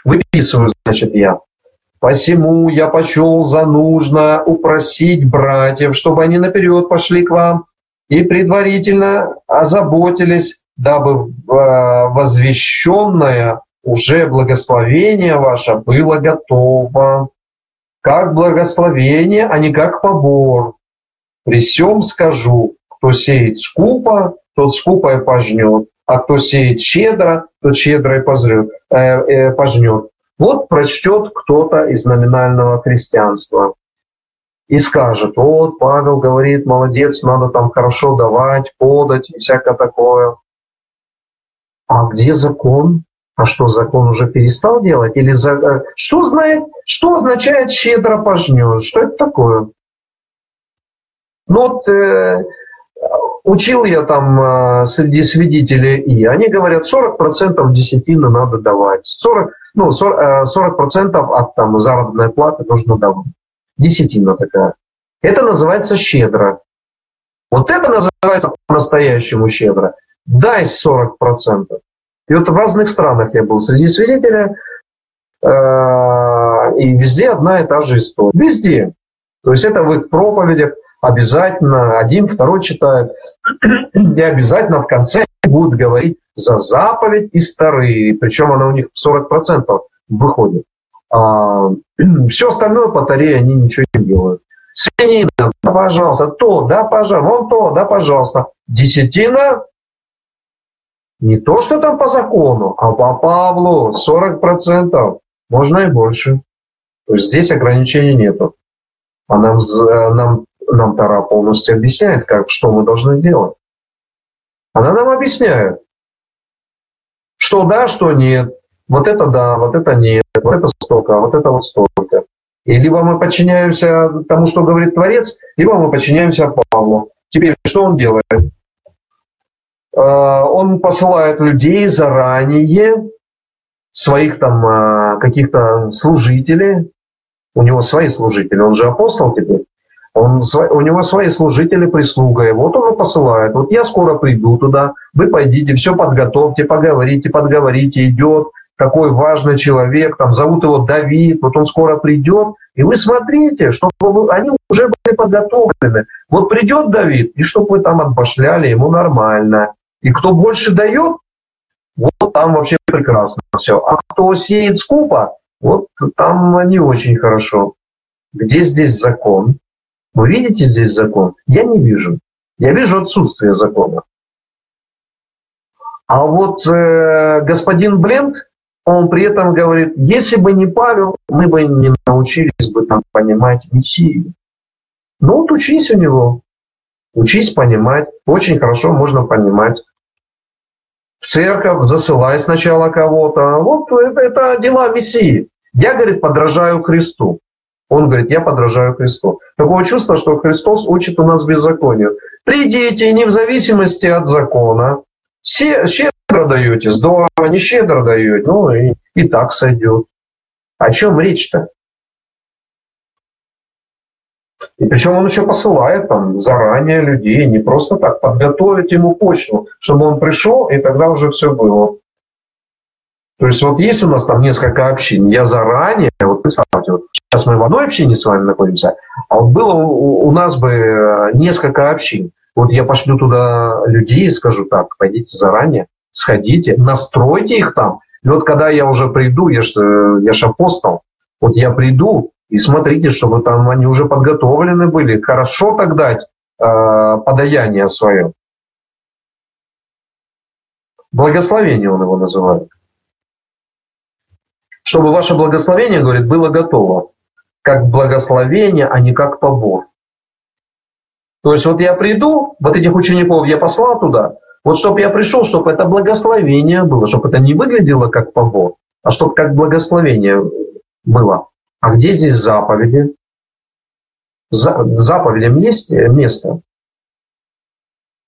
Выписываю, значит, я. Посему я почел за нужно упросить братьев, чтобы они наперед пошли к вам и предварительно озаботились дабы э, возвещенное уже благословение ваше было готово, как благословение, а не как побор. При всем скажу, кто сеет скупо, тот скупо и пожнет, а кто сеет щедро, тот щедро и позрет, э, э, пожнет. Вот прочтет кто-то из номинального христианства и скажет, вот Павел говорит, молодец, надо там хорошо давать, подать и всякое такое. А где закон? А что, закон уже перестал делать? Или за... Э, что, знает, что означает щедро пожнешь? Что это такое? Ну вот э, учил я там э, среди свидетелей, и они говорят, 40% десятины надо давать. 40, ну, 40%, 40% э, от там, заработной платы нужно давать. Десятина такая. Это называется щедро. Вот это называется по-настоящему щедро дай 40%. И вот в разных странах я был среди свидетелей, э, и везде одна и та же история. Везде. То есть это в их проповедях обязательно один, второй читает, и обязательно в конце будут говорить за заповедь и старые, причем она у них в 40% выходит. А, все остальное по таре они ничего не делают. Свинина, да, пожалуйста, то, да, пожалуйста, вон то, да, пожалуйста. Десятина Не то, что там по закону, а по Павлу 40%, можно и больше. То есть здесь ограничений нету. А нам, нам, нам Тара полностью объясняет, как, что мы должны делать. Она нам объясняет, что да, что нет. Вот это да, вот это нет, вот это столько, а вот это вот столько. И либо мы подчиняемся тому, что говорит Творец, либо мы подчиняемся Павлу. Теперь что он делает? Э, он посылает людей заранее, своих там э, каких-то служителей, у него свои служители, он же апостол теперь, он, у него свои служители, прислуга, и вот он и посылает. Вот я скоро приду туда, вы пойдите, все подготовьте, поговорите, подговорите, идет такой важный человек, там зовут его Давид, вот он скоро придет, и вы смотрите, чтобы они уже были подготовлены. Вот придет Давид, и чтобы вы там отбашляли, ему нормально. И кто больше дает, вот там вообще прекрасно все. А кто сеет скупо, вот там не очень хорошо. Где здесь закон? Вы видите здесь закон? Я не вижу. Я вижу отсутствие закона. А вот э, господин Бленд, он при этом говорит, если бы не Павел, мы бы не научились бы там понимать Мессию. Ну вот учись у него, учись понимать. Очень хорошо можно понимать в церковь, засылай сначала кого-то. Вот это, это дела Мессии. Я, говорит, подражаю Христу. Он говорит, я подражаю Христу. Такое чувство, что Христос учит у нас беззаконию. Придите, не в зависимости от закона. Все щедро даете, здорово, не щедро даете, ну и, и так сойдет. О чем речь-то? И причем он еще посылает там заранее людей, не просто так подготовить ему почву, чтобы он пришел, и тогда уже все было. То есть вот есть у нас там несколько общин, я заранее, вот представьте, вот сейчас мы в одной общине с вами находимся, а вот было у, у нас бы э, несколько общин. Вот я пошлю туда людей и скажу так, пойдите заранее, сходите, настройте их там. И вот когда я уже приду, я же э, я ж апостол, вот я приду, и смотрите, чтобы там они уже подготовлены были, хорошо так дать э, подаяние свое. Благословение он его называет. Чтобы ваше благословение, говорит, было готово. Как благословение, а не как побор. То есть вот я приду, вот этих учеников я послал туда, вот чтобы я пришел, чтобы это благословение было, чтобы это не выглядело как побор, а чтобы как благословение было. А где здесь заповеди? За, заповедям есть место.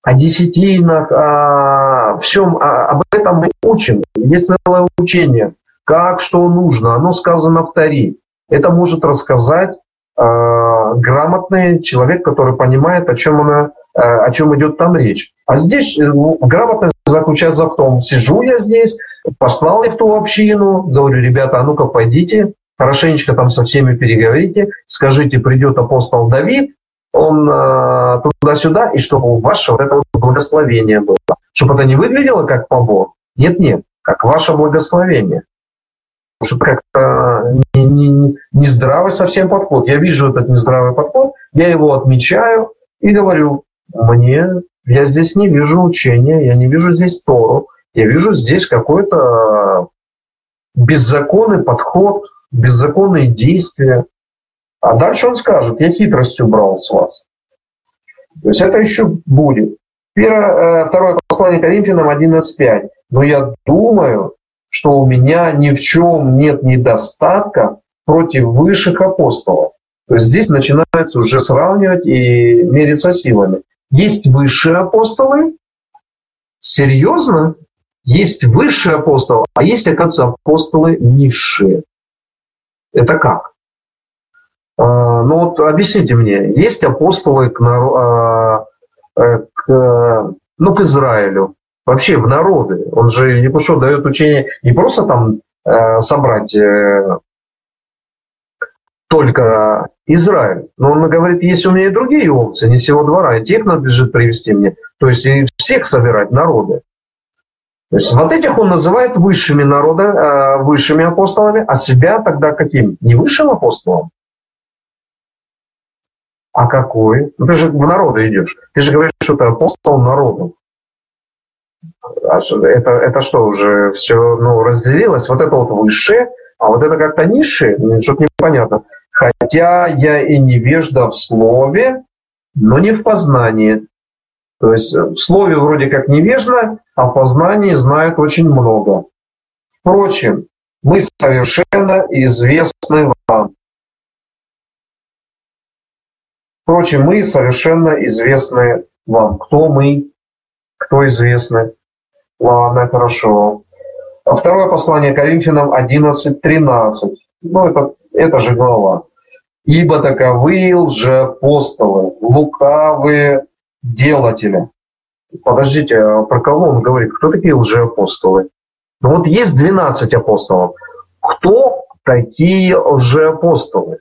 О десятинах, о всем, о, об этом мы учим. Есть целое учение, как, что нужно. Оно сказано в Таре. Это может рассказать э, грамотный человек, который понимает, о чем, она, э, о чем идет там речь. А здесь э, грамотность заключается в том, сижу я здесь, послал я в ту общину, говорю, ребята, а ну-ка пойдите, хорошенечко там со всеми переговорите, скажите, придет апостол Давид, он э, туда-сюда, и чтобы ваше вот это вот благословение было. Чтобы это не выглядело как побор. Нет-нет, как ваше благословение. Что как-то не, не, нездравый совсем подход. Я вижу этот нездравый подход, я его отмечаю и говорю, мне, я здесь не вижу учения, я не вижу здесь Тору, я вижу здесь какой-то беззаконный подход, беззаконные действия. А дальше он скажет, я хитростью брал с вас. То есть это еще будет. Первое, э, второе послание Коринфянам 11.5. Но я думаю, что у меня ни в чем нет недостатка против высших апостолов. То есть здесь начинается уже сравнивать и мериться силами. Есть высшие апостолы, серьезно, есть высшие апостолы, а есть, оказывается, апостолы низшие. Это как? А, ну вот объясните мне, есть апостолы к, а, э, к, ну, к Израилю, вообще в народы. Он же что дает учение не просто там э, собрать э, только Израиль. Но он говорит, есть у меня и другие овцы, не всего двора, и тех надлежит привести мне. То есть и всех собирать народы. То есть вот этих он называет высшими народа, э, высшими апостолами, а себя тогда каким? Не высшим апостолом? А какой? Ну, ты же в народы идешь. Ты же говоришь, что ты апостол народу. Это, это что, уже все ну, разделилось? Вот это вот высшее, а вот это как-то низшее? Что-то непонятно. Хотя я и невежда в слове, но не в познании. То есть в слове вроде как невежда, а в познании знает очень много. Впрочем, мы совершенно известны вам. Впрочем, мы совершенно известны вам. Кто мы? Кто известны? Ладно, хорошо. А второе послание Коринфянам 11.13. Ну, это, это же глава. «Ибо таковы лжеапостолы, лукавые делатели». Подождите, а про кого он говорит? Кто такие лжеапостолы? Ну вот есть 12 апостолов. Кто такие лжеапостолы?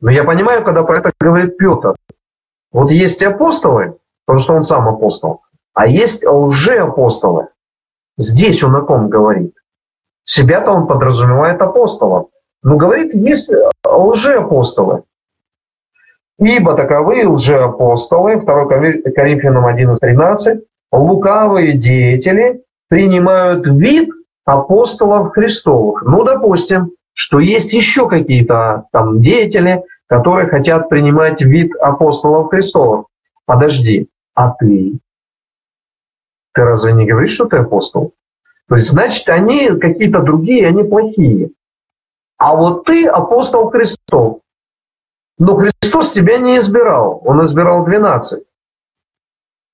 Но я понимаю, когда про это говорит Петр. Вот есть апостолы, потому что он сам апостол, а есть лжеапостолы. Здесь он о ком говорит? Себя-то он подразумевает апостолов. Но говорит, есть лжеапостолы. Ибо таковы лжеапостолы, 2 Коринфянам 11.13, лукавые деятели принимают вид апостолов Христовых. Ну, допустим, что есть еще какие-то там деятели, которые хотят принимать вид апостолов Христовых. Подожди, а ты? Ты разве не говоришь, что ты апостол? То есть, значит, они какие-то другие, они плохие. А вот ты апостол Христов. Но Христос тебя не избирал, Он избирал 12.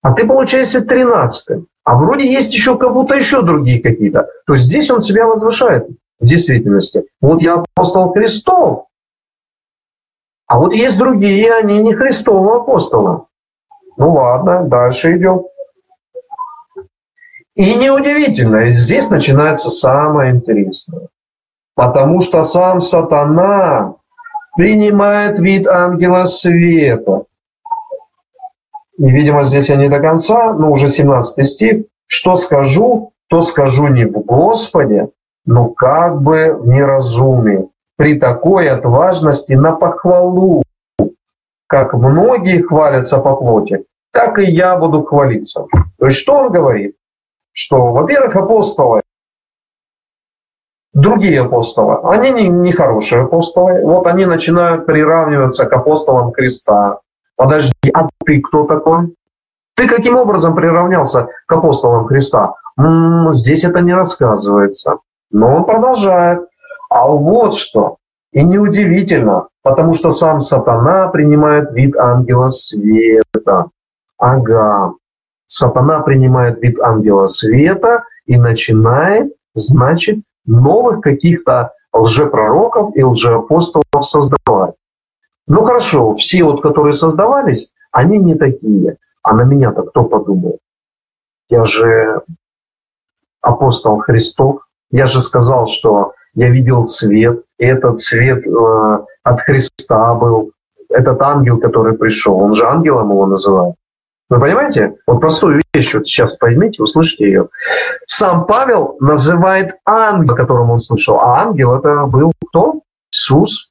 А ты, получается, 13. А вроде есть еще как будто еще другие какие-то. То есть здесь Он себя возвышает в действительности. Вот я апостол Христов, а вот есть другие, они не Христовы апостолы. Ну ладно, дальше идем. И неудивительно, здесь начинается самое интересное. Потому что сам сатана принимает вид ангела света. И, видимо, здесь я не до конца, но уже 17 стих. Что скажу, то скажу не в Господе, но как бы в неразумии. При такой отважности на похвалу, как многие хвалятся по плоти, так и я буду хвалиться. То есть что он говорит? Что, во-первых, апостолы другие апостолы, они не, не хорошие апостолы. Вот они начинают приравниваться к апостолам Христа. Подожди, а ты кто такой? Ты каким образом приравнялся к апостолам Христа? М-м, здесь это не рассказывается. Но он продолжает. А вот что. И неудивительно, потому что сам сатана принимает вид ангела света. Ага. Сатана принимает вид ангела света и начинает, значит, новых каких-то лжепророков и лжеапостолов создавать. Ну хорошо, все вот, которые создавались, они не такие. А на меня-то кто подумал? Я же апостол Христов. Я же сказал, что я видел свет, и этот свет э, от Христа был. Этот ангел, который пришел, он же ангелом его называют. Вы понимаете? Вот простую вещь, вот сейчас поймите, услышите ее. Сам Павел называет ангел, которым он слышал, а ангел это был кто? Иисус.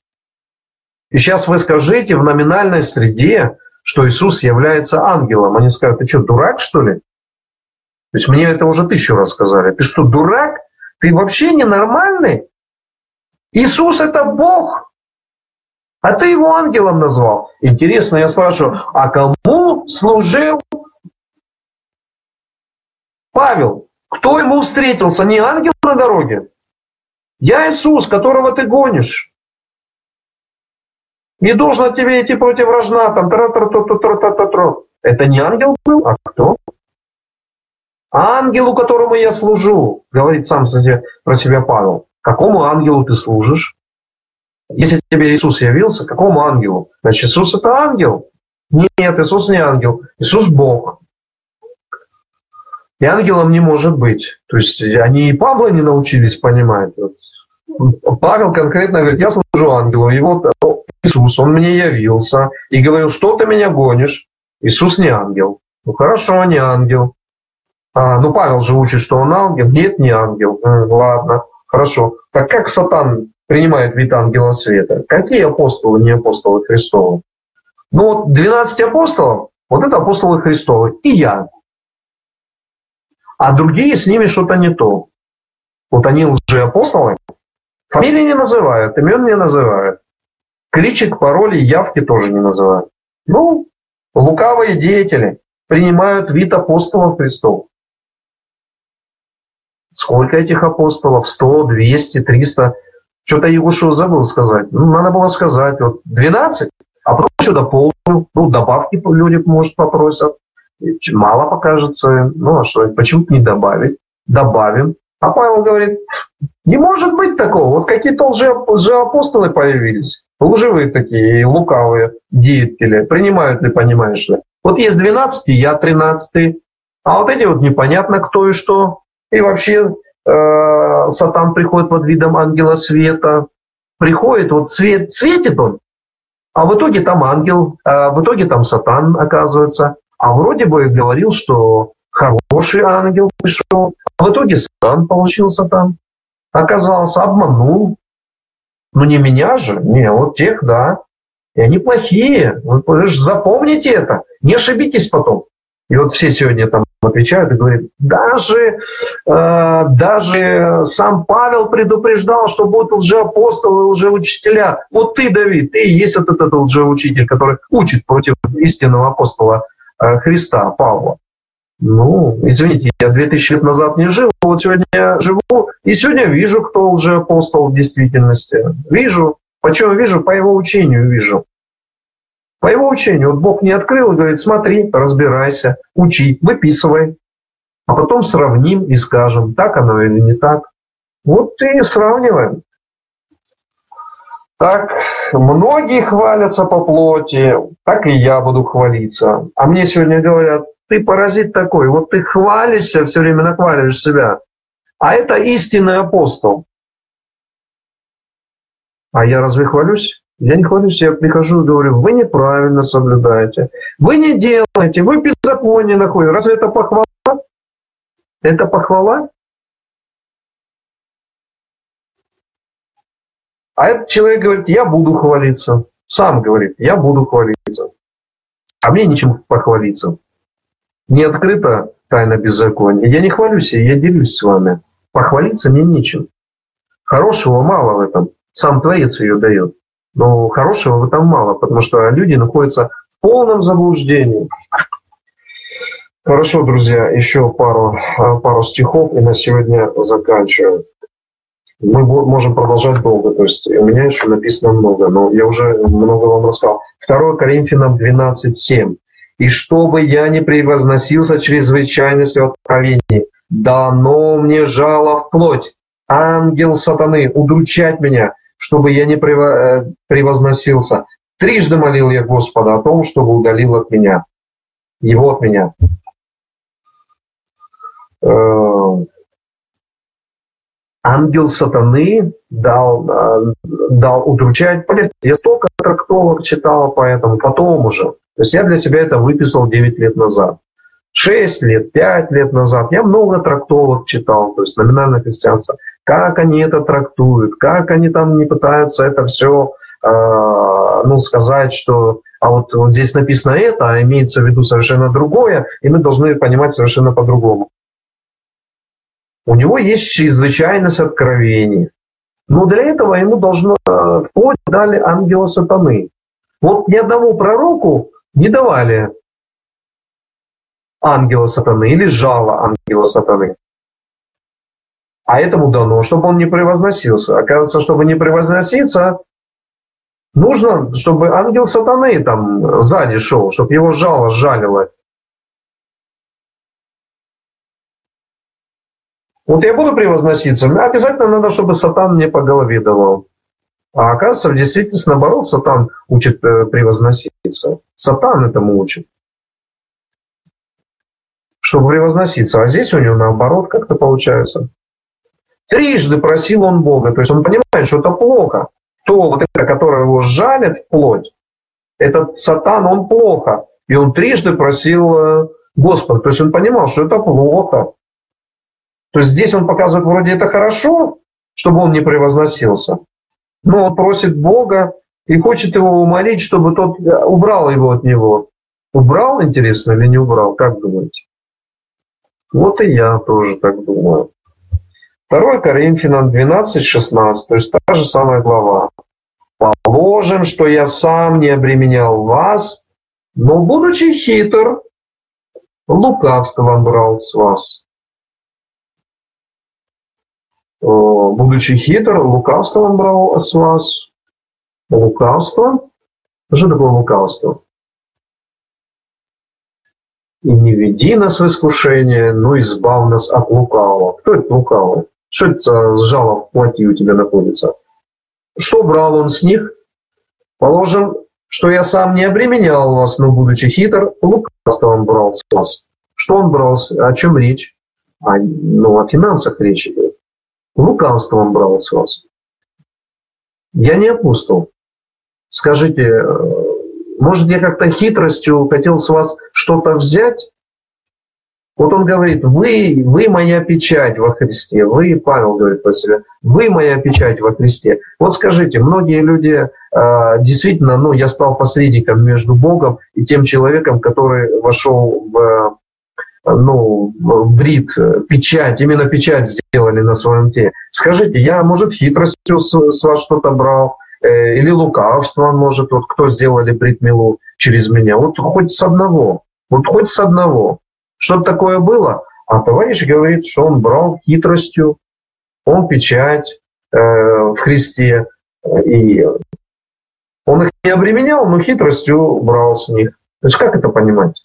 И сейчас вы скажите в номинальной среде, что Иисус является ангелом. Они скажут, ты что, дурак, что ли? То есть мне это уже тысячу раз сказали. Ты что, дурак? Ты вообще ненормальный? Иисус это Бог. А ты его ангелом назвал. Интересно, я спрашиваю, а кому служил Павел? Кто ему встретился? Не ангел на дороге? Я Иисус, которого ты гонишь. Не должно тебе идти против вражна, там, тра тра тра тра тра тра тра Это не ангел был, а кто? Ангелу, которому я служу, говорит сам про себя Павел. Какому ангелу ты служишь? Если тебе Иисус явился, какому ангелу? Значит, Иисус это ангел. Нет, Иисус не ангел. Иисус Бог. И ангелом не может быть. То есть они и Павла не научились понимать. Вот. Павел конкретно говорит, я служу ангелу. И вот Иисус, он мне явился и говорил, что ты меня гонишь? Иисус не ангел. Ну хорошо, не ангел. А, ну Павел же учит, что он ангел. Нет, не ангел. М, ладно, хорошо. Так как сатан принимает вид ангела света. Какие апостолы, не апостолы Христовы? Ну вот 12 апостолов, вот это апостолы Христовы. И я. а другие с ними что-то не то. Вот они лжеапостолы, фамилии не называют, имен не называют. Кличек, пароли, явки тоже не называют. Ну, лукавые деятели принимают вид апостолов Христов. Сколько этих апостолов? 100, 200, 300? Что-то Егушев забыл сказать. Ну, надо было сказать. Вот 12, а потом еще дополнил. Ну, добавки люди, может, попросят. Мало покажется. Ну, а что, почему-то не добавить? Добавим. А Павел говорит, не может быть такого. Вот какие-то лже, лжеапостолы появились. Лживые такие, лукавые деятели. Принимают ли, понимаешь ли. Вот есть 12, я 13. А вот эти вот непонятно кто и что. И вообще Сатан приходит под видом ангела света. Приходит, вот свет, светит он. А в итоге там ангел, а в итоге там Сатан оказывается. А вроде бы говорил, что хороший ангел пришел, а в итоге сам получился там. Оказался, обманул. Ну не меня же, не, вот тех, да. И они плохие. Вы запомните это, не ошибитесь потом. И вот все сегодня там отвечают и говорят, даже, э, даже сам Павел предупреждал, что будут лжеапостолы, лжеучителя. Вот ты, Давид, ты и есть вот этот лжеучитель, который учит против истинного апостола э, Христа, Павла. Ну, извините, я 2000 лет назад не жил, вот сегодня я живу, и сегодня вижу, кто уже апостол в действительности. Вижу. Почему вижу? По его учению вижу. По его учению. Вот Бог не открыл и говорит, смотри, разбирайся, учи, выписывай. А потом сравним и скажем, так оно или не так. Вот и сравниваем. Так, многие хвалятся по плоти, так и я буду хвалиться. А мне сегодня говорят, ты паразит такой, вот ты хвалишься, все время нахваливаешь себя. А это истинный апостол. А я разве хвалюсь? Я не хвалюсь, я прихожу и говорю, вы неправильно соблюдаете, вы не делаете, вы беззаконие находите. Разве это похвала? Это похвала? А этот человек говорит, я буду хвалиться. Сам говорит, я буду хвалиться. А мне нечем похвалиться не открыта тайна беззакония. Я не хвалюсь, я делюсь с вами. Похвалиться мне нечем. Хорошего мало в этом. Сам Творец ее дает. Но хорошего в этом мало, потому что люди находятся в полном заблуждении. Хорошо, друзья, еще пару, пару стихов и на сегодня заканчиваю. Мы можем продолжать долго, то есть у меня еще написано много, но я уже много вам рассказал. 2 Коринфянам 12.7 и чтобы я не превозносился чрезвычайностью откровений, дано мне жало в плоть, ангел сатаны, удручать меня, чтобы я не э, превозносился. Трижды молил я Господа о том, чтобы удалил от меня, его от меня. Э, ангел сатаны дал, э, дал удручать. Я столько трактовок читал по этому, потом уже. То есть я для себя это выписал 9 лет назад. 6 лет, 5 лет назад я много трактовок читал, то есть номинальное христианство, как они это трактуют, как они там не пытаются это все, э, ну, сказать, что а вот, вот здесь написано это, а имеется в виду совершенно другое, и мы должны понимать совершенно по-другому. У него есть чрезвычайность откровений. Но для этого ему должно э, вплоть дали ангела сатаны. Вот ни одному пророку не давали ангела сатаны или жало ангела сатаны. А этому дано, чтобы он не превозносился. Оказывается, чтобы не превозноситься, нужно, чтобы ангел сатаны там сзади шел, чтобы его жало жалило. Вот я буду превозноситься, обязательно надо, чтобы сатан мне по голове давал. А оказывается, в действительности, наоборот, сатан учит э, превозноситься. Сатан этому учит. Чтобы превозноситься. А здесь у него наоборот как-то получается. Трижды просил он Бога. То есть он понимает, что это плохо. То, вот это, которое его жалит в плоть, этот сатан, он плохо. И он трижды просил э, Господа. То есть он понимал, что это плохо. То есть здесь он показывает, вроде это хорошо, чтобы он не превозносился но он просит Бога и хочет его умолить, чтобы тот э, убрал его от него. Убрал, интересно, или не убрал, как думаете? Вот и я тоже так думаю. 2 Коринфянам 12, 16, то есть та же самая глава. Положим, что я сам не обременял вас, но, будучи хитр, лукавством брал с вас. Будучи хитр, лукавством брал с вас. Лукавство? Что такое лукавство? И не веди нас в искушение, но избав нас от лукавого. Кто это лукавый? Что это за жало в плоти у тебя находится? Что брал он с них? Положим, что я сам не обременял вас, но, будучи хитр, лукавство он брал с вас. Что он брал? О чем речь? А, ну, о финансах речь идет. Лукавство он брал с вас. Я не апостол. Скажите, э, может, я как-то хитростью хотел с вас что-то взять? Вот он говорит, вы, вы моя печать во Христе. Вы, Павел говорит про себя, вы моя печать во Христе. Вот скажите, многие люди э, действительно, ну, я стал посредником между Богом и тем человеком, который вошел в, ну, в брит, печать, именно печать сделали на своем теле. Скажите, я, может, хитростью с, с вас что-то брал, э, или лукавство, может, вот кто сделали бритмилу через меня. Вот хоть с одного, вот хоть с одного. Что такое было? А товарищ говорит, что он брал хитростью, он печать э, в Христе, и он их не обременял, но хитростью брал с них. То есть как это понимать?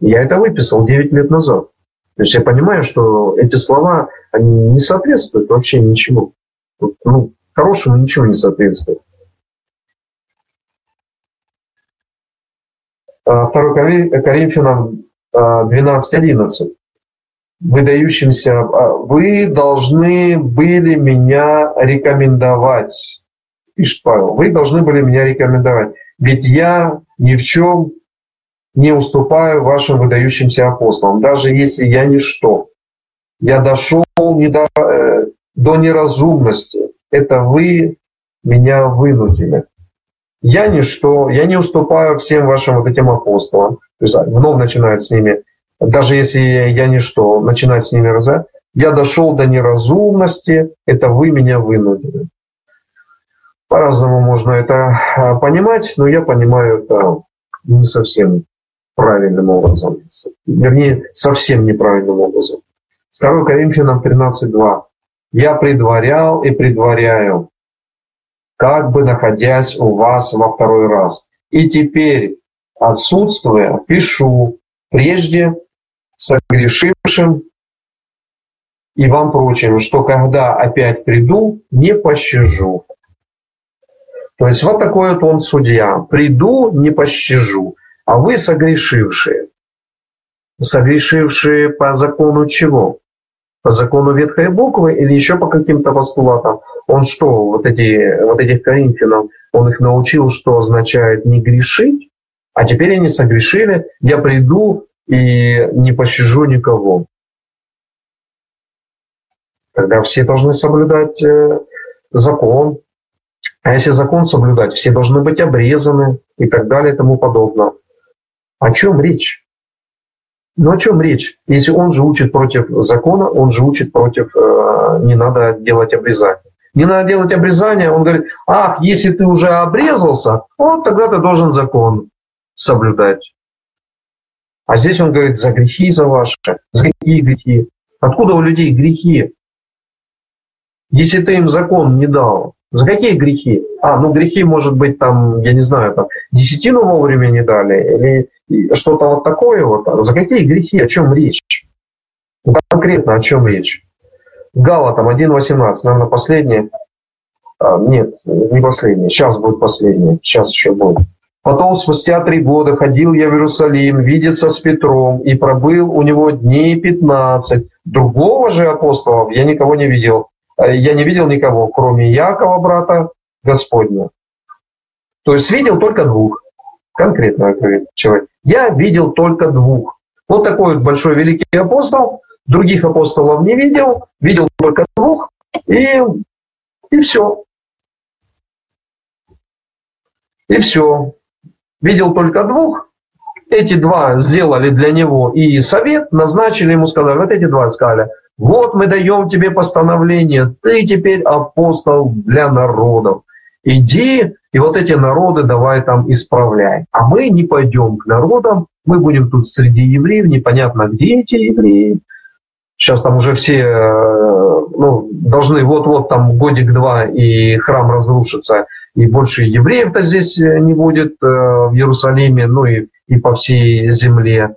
Я это выписал 9 лет назад. То есть я понимаю, что эти слова, они не соответствуют вообще ничему. Ну, хорошему ничего не соответствует. 2 Коринфянам 12.11. Выдающимся, а, вы должны были меня рекомендовать, пишет Павел, вы должны были меня рекомендовать, ведь я ни в чем не уступаю вашим выдающимся апостолам, даже если я ничто. Я дошел не до, э, до неразумности. Это вы меня вынудили. Я ничто, я не уступаю всем вашим вот этим апостолам. То есть вновь начинает с ними, даже если я ничто, начинает с ними разговаривать. Я дошел до неразумности, это вы меня вынудили. По-разному можно это а, понимать, но я понимаю это не совсем правильным образом. Вернее, совсем неправильным образом. 2 Коринфянам 13.2. «Я предварял и предваряю, как бы находясь у вас во второй раз. И теперь, отсутствуя, пишу, прежде согрешившим и вам прочим, что когда опять приду, не пощажу. То есть вот такой вот он судья. Приду, не пощажу. А вы согрешившие. Согрешившие по закону чего? По закону ветхой буквы или еще по каким-то постулатам? Он что, вот, эти, вот этих коринфянов, он их научил, что означает не грешить, а теперь они согрешили, я приду и не пощажу никого. Тогда все должны соблюдать э, закон. А если закон соблюдать, все должны быть обрезаны и так далее и тому подобное. О чем речь? Ну о чем речь? Если он же учит против закона, он же учит против э, не надо делать обрезание не надо делать обрезание. Он говорит, ах, если ты уже обрезался, вот тогда ты должен закон соблюдать. А здесь он говорит, за грехи за ваши. За какие грехи? Откуда у людей грехи? Если ты им закон не дал, за какие грехи? А, ну грехи, может быть, там, я не знаю, там, десятину вовремя не дали, или что-то вот такое вот. За какие грехи? О чем речь? Конкретно о чем речь? Галатам 1.18, наверное, последний. А, нет, не последний. Сейчас будет последний. Сейчас еще будет. Потом, спустя три года, ходил я в Иерусалим, видеться с Петром, и пробыл у него дней 15. Другого же апостола я никого не видел. А, я не видел никого, кроме Якова, брата Господня. То есть видел только двух. Конкретно человек. Я видел только двух. Вот такой вот большой великий апостол, других апостолов не видел, видел только двух, и, и все. И все. Видел только двух, эти два сделали для него и совет, назначили ему, сказали, вот эти два сказали, вот мы даем тебе постановление, ты теперь апостол для народов. Иди, и вот эти народы давай там исправляй. А мы не пойдем к народам, мы будем тут среди евреев, непонятно, где эти евреи. Сейчас там уже все э, ну, должны вот-вот там годик-два и храм разрушится, и больше евреев-то здесь э, не будет э, в Иерусалиме, ну и, и по всей земле.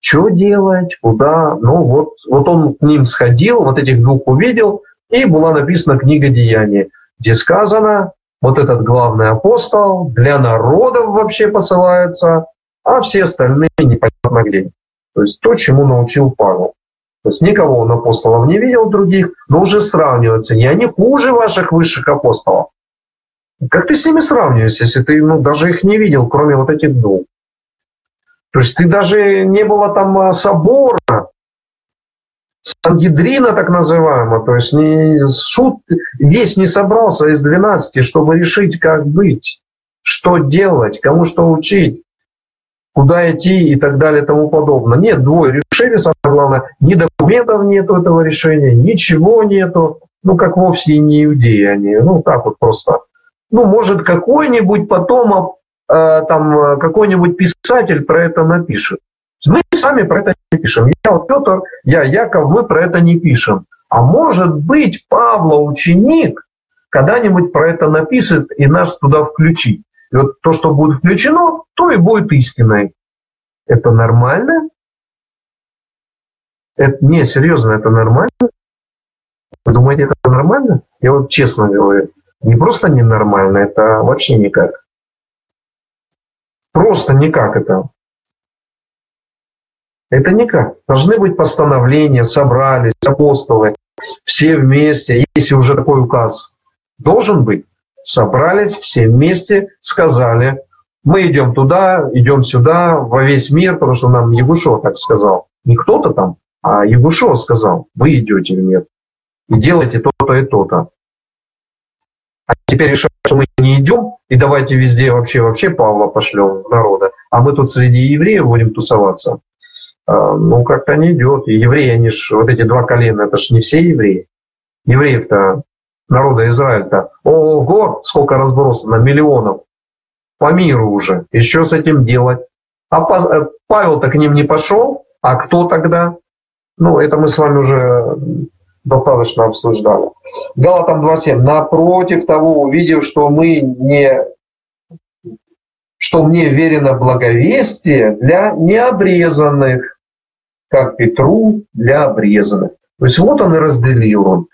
Что делать? Куда? Ну вот, вот он к ним сходил, вот этих двух увидел, и была написана книга Деяний, где сказано, вот этот главный апостол для народов вообще посылается, а все остальные непонятно где. То есть то, чему научил Павел. То есть никого он апостолов не видел других, но уже сравнивается. И они хуже ваших высших апостолов. Как ты с ними сравниваешься, если ты ну, даже их не видел, кроме вот этих двух? То есть ты даже не было там а, собора, Сангидрина так называемого, то есть не, суд весь не собрался из 12, чтобы решить, как быть, что делать, кому что учить, куда идти и так далее и тому подобное. Нет, двое решили, самое главное, ни документов нету этого решения, ничего нету, ну как вовсе и не иудеи они, ну так вот просто. Ну, может, какой-нибудь потом э, там какой-нибудь писатель про это напишет. Мы сами про это не пишем. Я вот Петр, я Яков, мы про это не пишем. А может быть, Павла ученик когда-нибудь про это напишет и нас туда включит. И вот то, что будет включено, то и будет истиной. Это нормально? Это, не, серьезно, это нормально? Вы думаете, это нормально? Я вот честно говорю, не просто ненормально, это вообще никак. Просто никак это. Это никак. Должны быть постановления, собрались апостолы, все вместе, если уже такой указ должен быть, собрались все вместе, сказали, мы идем туда, идем сюда, во весь мир, потому что нам Егушо так сказал. Не кто-то там, а Егушо сказал, вы идете в мир и делайте то-то и то-то. А теперь решают, что мы не идем, и давайте везде вообще, вообще Павла пошлем народа, а мы тут среди евреев будем тусоваться. А, ну, как-то не идет. И евреи, они ж, вот эти два колена, это ж не все евреи. Евреев-то, народа Израиль-то, ого, сколько разбросано, миллионов. По миру уже. И что с этим делать? А э, Павел-то к ним не пошел, а кто тогда? Ну, это мы с вами уже достаточно обсуждали. Галатам 2.7. Напротив того, увидев, что мы не что мне верено благовестие для необрезанных, как Петру для обрезанных. То есть вот он и разделил он.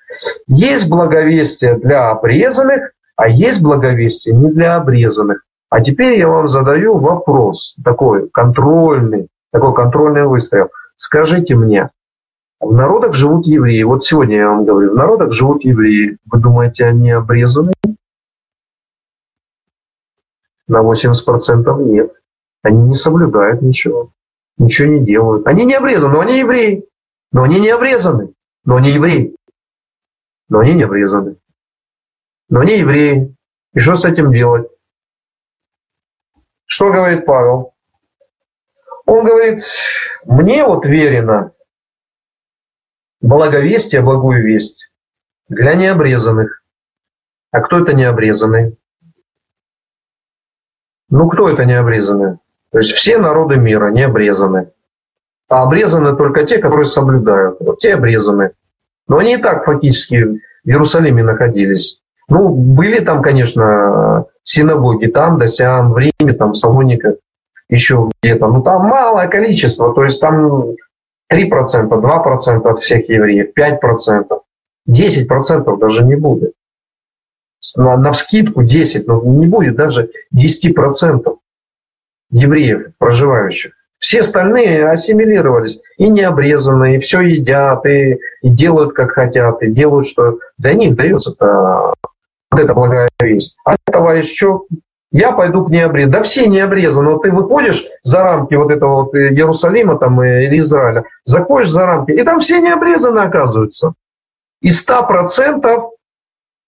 Есть благовестие для обрезанных, а есть благовестие не для обрезанных. А теперь я вам задаю вопрос, такой контрольный, такой контрольный выстрел. Скажите мне, в народах живут евреи. Вот сегодня я вам говорю, в народах живут евреи. Вы думаете, они обрезаны? На 80% нет. Они не соблюдают ничего ничего не делают. Они не обрезаны, но они евреи. Но они не обрезаны, но они евреи. Но они не обрезаны. Но они евреи. И что с этим делать? Что говорит Павел? Он говорит, мне вот верено благовестие, благую весть для необрезанных. А кто это необрезанный? Ну, кто это необрезанный? То есть все народы мира не обрезаны. А обрезаны только те, которые соблюдают. Вот те обрезаны. Но они и так фактически в Иерусалиме находились. Ну, были там, конечно, синагоги там, да сям, в Риме, там, в Салониках, еще где-то. Но там малое количество, то есть там 3%, 2% от всех евреев, 5%, 10% даже не будет. На, на вскидку 10, но не будет даже 10% евреев, проживающих. Все остальные ассимилировались и не обрезаны, и все едят, и, и делают как хотят, и делают, что для них дается -то, вот эта благая весть. А товарищ, что? Я пойду к необрезанным. Да все не обрезаны. Вот ты выходишь за рамки вот этого вот Иерусалима там, или Израиля, заходишь за рамки, и там все не обрезаны оказываются. И 100%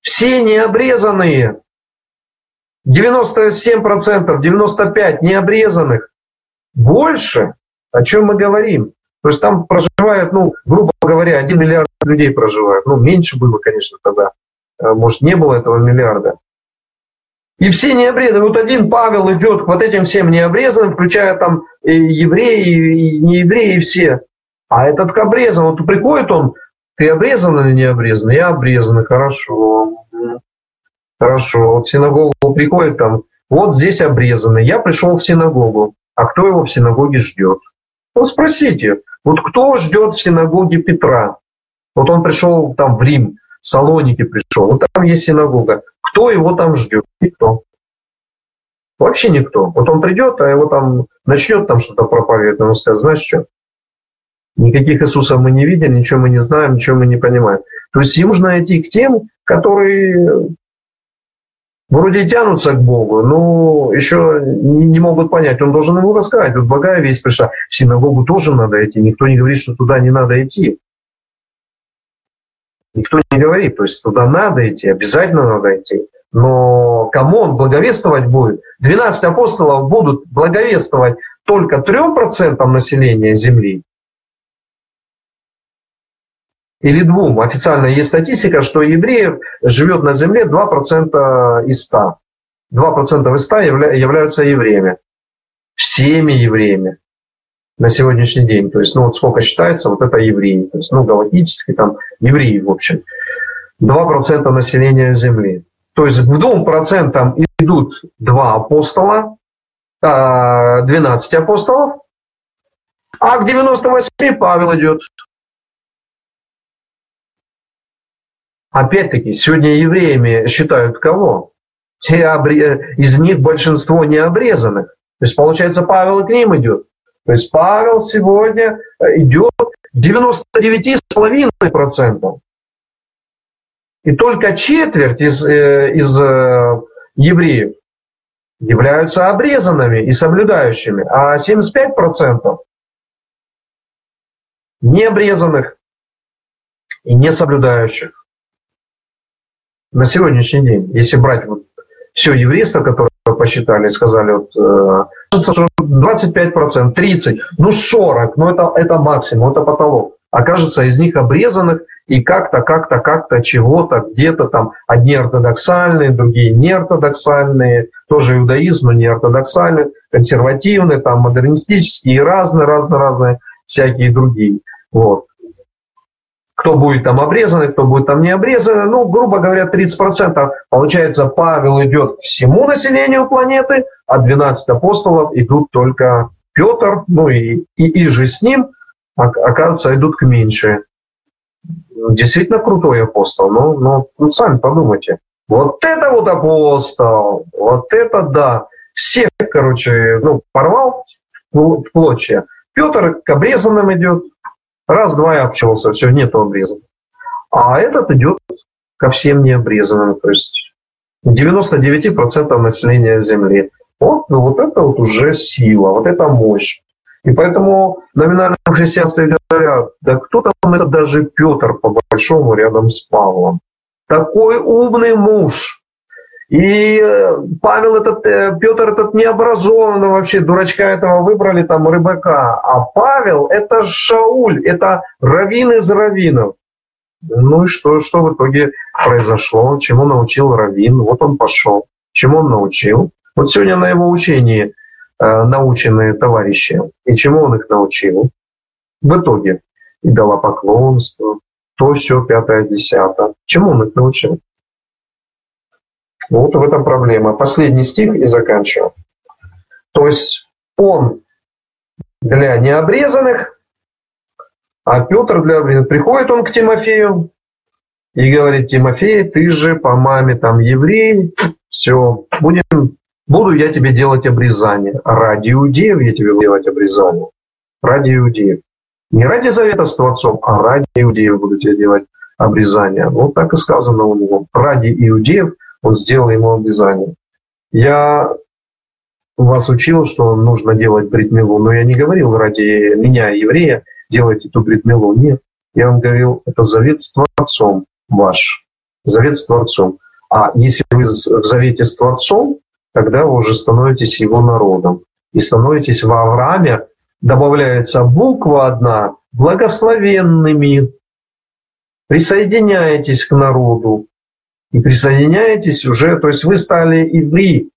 все необрезанные. 97%, 95% необрезанных. больше, о чем мы говорим. То есть там проживает, ну, грубо говоря, один миллиард людей проживает. Ну, меньше было, конечно, тогда. Э, может, не было этого миллиарда. И все необрезанные. Вот один Павел идет к вот этим всем необрезанным, включая там и евреи, и неевреи, и все. А этот к обрезанным, вот приходит он, ты обрезан или не обрезан? Я обрезан, хорошо. Хорошо. Вот в синагогу приходит там, вот здесь обрезанный. Я пришел в синагогу. А кто его в синагоге ждет? Ну, спросите, вот кто ждет в синагоге Петра? Вот он пришел там в Рим, в Салоники пришел, вот там есть синагога. Кто его там ждет? Никто. Вообще никто. Вот он придет, а его там начнет там что-то проповедовать, он скажет, знаешь что, никаких Иисусов мы не видим, ничего мы не знаем, ничего мы не понимаем. То есть им нужно идти к тем, которые вроде тянутся к Богу, но еще не могут понять. Он должен ему рассказать. Вот благая весть пришла. В синагогу тоже надо идти. Никто не говорит, что туда не надо идти. Никто не говорит. То есть туда надо идти, обязательно надо идти. Но кому он благовествовать будет? 12 апостолов будут благовествовать только 3% населения Земли. Или двум. Официально есть статистика, что евреев живет на Земле 2% из 100. 2% из 100 являются евреями. Всеми евреями на сегодняшний день. То есть, ну вот сколько считается, вот это евреи. То есть, ну, галактически там евреи, в общем. 2% населения Земли. То есть к 2% идут два апостола, 12 а, апостолов, а к 98 Павел идет. Опять-таки, сегодня евреями считают кого? Те из них большинство не обрезанных. То есть, получается, Павел к ним идет. То есть Павел сегодня э, идет 99,5%. И только четверть из, э, из э, евреев являются обрезанными и соблюдающими, а 75% необрезанных и не соблюдающих. На сегодняшний день, если брать вот все еврейство, которое посчитали, сказали, вот, э, 25%, 30%, ну 40%, ну это, это максимум, это потолок. Окажется из них обрезанных и как-то, как-то, как-то, чего-то, где-то там одни ортодоксальные, другие неортодоксальные, тоже иудаизм, но не ортодоксальные, консервативные, там модернистические разные, разные, разные всякие другие. Вот кто будет там обрезанный, кто будет там не обрезанный. Ну, грубо говоря, 30%. Получается, Павел идет всему населению планеты, а 12 апостолов идут только Петр, ну и, и, и же с ним, оказывается, идут к меньше. Действительно крутой апостол, но, но ну, сами подумайте. Вот это вот апостол, вот это да. Всех, короче, ну, порвал в клочья. Петр к обрезанным идет, Раз-два и обчелся, все, нету обрезанных. А этот идет ко всем необрезанным, то есть 99% населения Земли. Вот, ну, вот это вот уже сила, вот это мощь. И поэтому номинальное христианство говорят, да кто там это даже Петр по большому рядом с Павлом. Такой умный муж, и э, Павел этот, э, Петр этот необразованный вообще, дурачка этого выбрали, там, рыбака. А Павел это Шауль, это раввин из раввинов. Ну и что, что в итоге произошло? Чему научил раввин? Вот он пошел. Чему он научил? Вот сегодня на его учении э, наученные товарищи. И чему он их научил? В итоге и дала поклонство, то все, пятое, десятое. Чему он их научил? Вот в этом проблема. Последний стих и заканчиваю. То есть он для необрезанных, а Петр для обрезанных. Приходит он к Тимофею и говорит, Тимофей, ты же по маме там еврей, все, будем, буду я тебе делать обрезание. Ради иудеев я тебе буду делать обрезание. Ради иудеев. Не ради завета с Творцом, а ради иудеев буду тебе делать обрезание. Вот так и сказано у него. Ради иудеев – он сделал ему обрезание. Я вас учил, что нужно делать бритмилу, но я не говорил ради меня, еврея, делайте эту бритмилу. Нет, я вам говорил, это завет с Творцом ваш, завет с Творцом. А если вы в завете с Творцом, тогда вы уже становитесь его народом. и становитесь в Аврааме, добавляется буква одна, благословенными. Присоединяетесь к народу. И присоединяетесь уже, то есть вы стали и вы,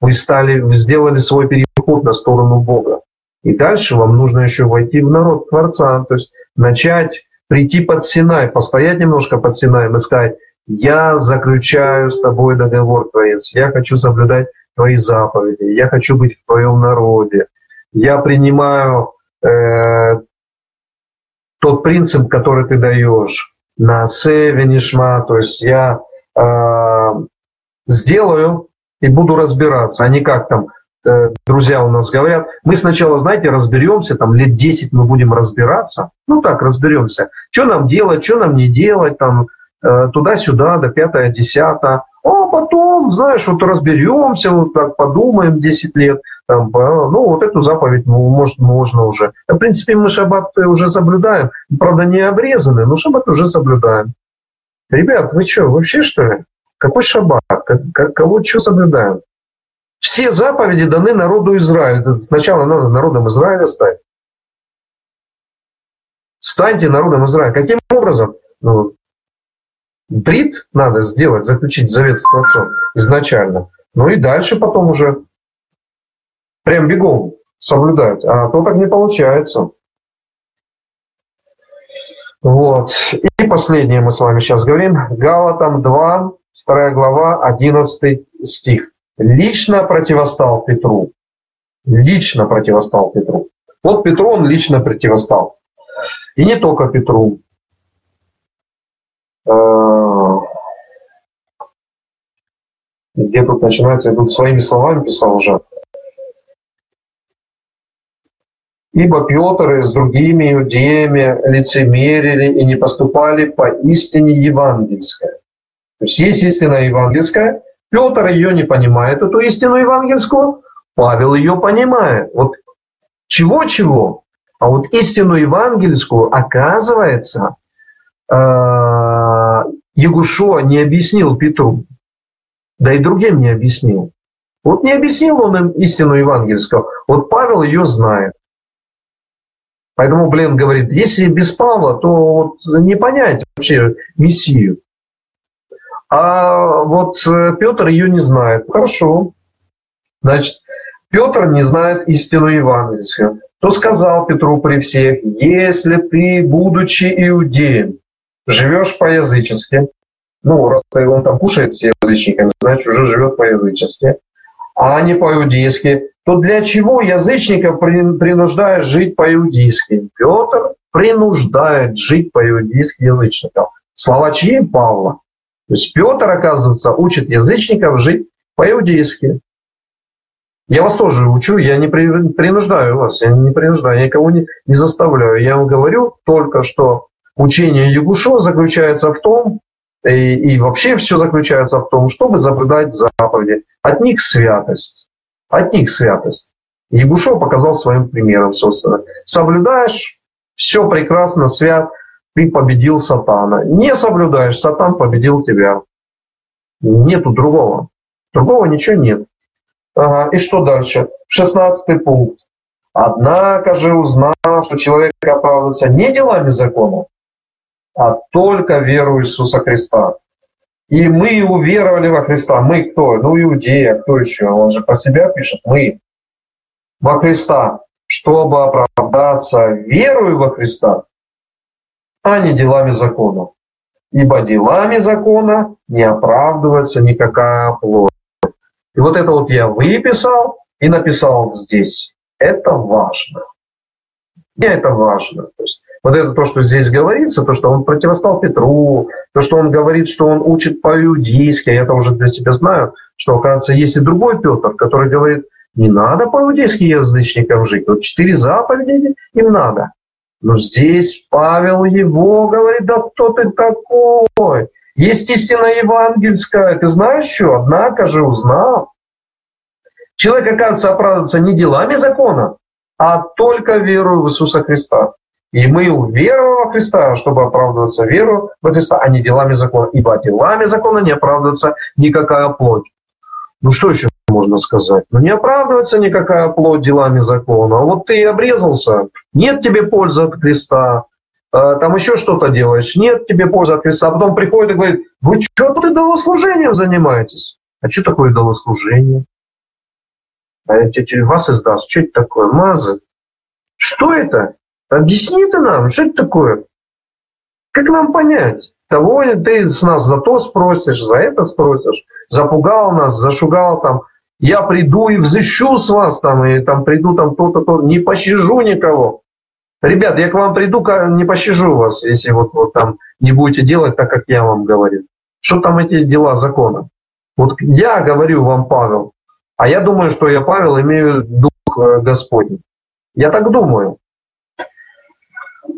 вы стали, вы сделали свой переход на сторону Бога. И дальше вам нужно еще войти в народ Творца, то есть начать прийти под Синай, постоять немножко под Синаем и сказать, я заключаю с тобой договор, Творец, я хочу соблюдать твои заповеди, я хочу быть в твоем народе, я принимаю э, тот принцип, который ты даешь, на севенишма, то есть я э, сделаю и буду разбираться, а не как там Э, друзья у нас говорят, мы сначала, знаете, разберемся, там лет 10 мы будем разбираться, ну так, разберемся, что нам делать, что нам не делать, там э, туда-сюда, до пятое, десятое, а потом, знаешь, вот разберемся, вот так подумаем 10 лет, там, ну вот эту заповедь, может, можно уже. В принципе, мы шаббат уже соблюдаем, правда, не обрезаны, но шаббат уже соблюдаем. Ребят, вы что, вообще что ли? Какой шаббат? Кого что соблюдаем? Все заповеди даны народу Израиля. Сначала надо народом Израиля стать. Станьте народом Израиля. Каким образом? Ну, брит надо сделать, заключить завет с Творцом изначально. Ну и дальше потом уже прям бегом соблюдать. А то так не получается. Вот. И последнее мы с вами сейчас говорим. Галатам 2, 2 глава, 11 стих лично противостал Петру. Лично противостал Петру. Вот Петру он лично противостал. И не только Петру. Э, где тут начинается, я тут своими словами писал уже. Ибо Петр и с другими иудеями лицемерили и не поступали по истине евангельской. То есть есть истина евангельская, Петр ее не понимает, эту истину евангельскую, Павел ее понимает. Вот чего-чего, а вот истину евангельскую, оказывается, Ягушо не объяснил Петру, да и другим не объяснил. Вот не объяснил он им истину евангельскую, вот Павел ее знает. Поэтому, блин, говорит, если без Павла, то вот не понять вообще Мессию. А вот э, Петр ее не знает. Хорошо. Значит, Петр не знает истину евангельскую. То сказал Петру при всех, если ты, будучи иудеем, живешь по-язычески, ну, раз он там кушает с язычниками, значит, уже живет по-язычески, а не по-иудейски, то для чего язычников принуждаешь жить по-иудейски? Петр принуждает жить по-иудейски язычников. Слова чьи? Павла. То есть Петр, оказывается, учит язычников жить по-иудейски. Я вас тоже учу, я не принуждаю вас, я не принуждаю, я никого не, не заставляю. Я вам говорю только, что учение Ягушо заключается в том, и, и вообще все заключается в том, чтобы соблюдать заповеди. От них святость. От них святость. Ягушо показал своим примером, собственно. Соблюдаешь, все прекрасно, свят, ты победил сатана. Не соблюдаешь, сатан победил тебя. Нету другого. Другого ничего нет. Ага, и что дальше? Шестнадцатый пункт. Однако же узнав, что человек оправдывается не делами закона, а только веру Иисуса Христа. И мы уверовали во Христа. Мы кто? Ну, иудеи, а кто еще? Он же про себя пишет. Мы во Христа, чтобы оправдаться верою во Христа, а не делами закона. Ибо делами закона не оправдывается никакая плоть. И вот это вот я выписал и написал здесь. Это важно. Мне это важно. То есть, вот это то, что здесь говорится, то, что он противостал Петру, то, что он говорит, что он учит по-иудейски, я это уже для себя знаю, что, оказывается, есть и другой Петр, который говорит, не надо по-иудейски язычникам жить. Вот четыре заповеди им надо. Но здесь Павел его говорит, да кто ты такой? Есть истина евангельская. Ты знаешь что? Однако же узнал. Человек, оказывается, оправдывается не делами закона, а только верою в Иисуса Христа. И мы веруем во Христа, чтобы оправдываться веру во Христа, а не делами закона. Ибо делами закона не оправдывается никакая плоть. Ну что еще можно сказать. Но не оправдывается никакая плоть делами закона. Вот ты обрезался, нет тебе пользы от креста, а, там еще что-то делаешь, нет тебе пользы от креста. А потом приходит и говорит, вы что тут идолослужением занимаетесь? А что такое идолослужение? А я тебе вас издаст. Что это такое? Мазы? Что это? Объясни ты нам, что это такое? Как нам понять? Того ты с нас за то спросишь, за это спросишь, запугал нас, зашугал там, я приду и взыщу с вас там, и там приду там то-то, то не пощажу никого. Ребят, я к вам приду, не пощажу вас, если вот, вот там не будете делать так, как я вам говорю. Что там эти дела закона? Вот я говорю вам, Павел, а я думаю, что я, Павел, имею дух э, Господень. Я так думаю.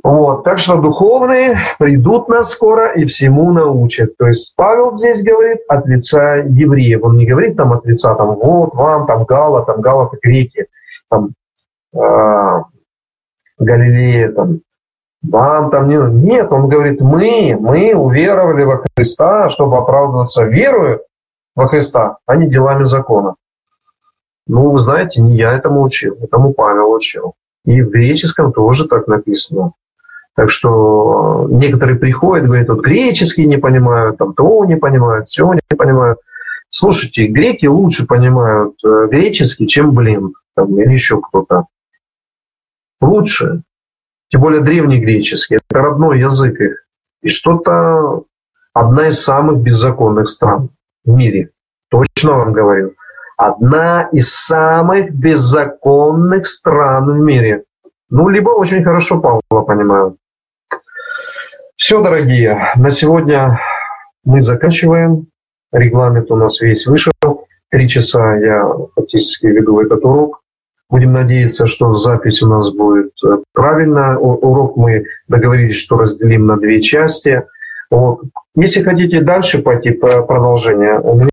Вот, так что духовные придут нас скоро и всему научат. То есть Павел здесь говорит от лица евреев. Он не говорит там от лица там вот вам там Гала, там Гала греки, там э, Галилея, там вам там не... Нет, он говорит, мы, мы уверовали во Христа, чтобы оправдываться верою во Христа, а не делами закона. Ну, вы знаете, не я этому учил, этому Павел учил. И в греческом тоже так написано. Так что некоторые приходят, говорят, вот греческий не понимают, там то не понимают, все не понимают. Слушайте, греки лучше понимают э, греческий, чем блин, там, или еще кто-то. Лучше. Тем более древнегреческий. Это родной язык их. И что-то одна из самых беззаконных стран в мире. Точно вам говорю. Одна из самых беззаконных стран в мире. Ну, либо очень хорошо Павла понимаю. Все, дорогие, на сегодня мы заканчиваем. Регламент у нас весь вышел. Три часа я фактически веду этот урок. Будем надеяться, что запись у нас будет э, правильно. Урок мы договорились, что разделим на две части. Вот. Если хотите дальше пойти по продолжению, у меня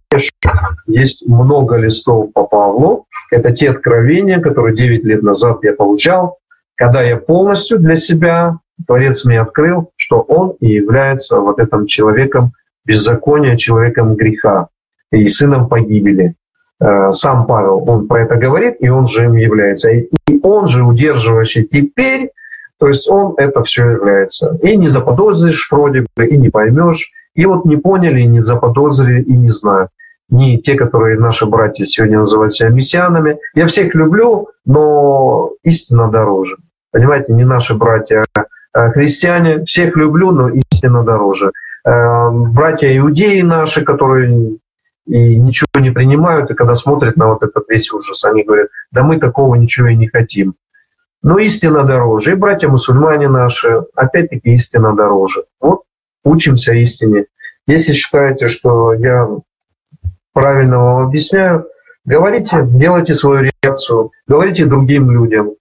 есть много листов по Павлу. Это те откровения, которые 9 лет назад я получал, когда я полностью для себя Творец мне открыл, что он и является вот этим человеком беззакония, человеком греха и сыном погибели. Э, сам Павел, он про это говорит, и он же им является. И он же удерживающий теперь, то есть он это все является. И не заподозришь вроде бы, и не поймешь. И вот не поняли, не заподозрили, и не знают. Не те, которые наши братья сегодня называют себя мессианами. Я всех люблю, но истина дороже. Понимаете, не наши братья Э, христиане, всех люблю, но истина дороже. Э, братья иудеи наши, которые и ничего не принимают, и когда смотрят на вот этот весь ужас, они говорят, да мы такого ничего и не хотим. Но истина дороже. И братья мусульмане наши, опять-таки истина дороже. Вот учимся истине. Если считаете, что я правильно вам объясняю, говорите, делайте свою реакцию, говорите другим людям,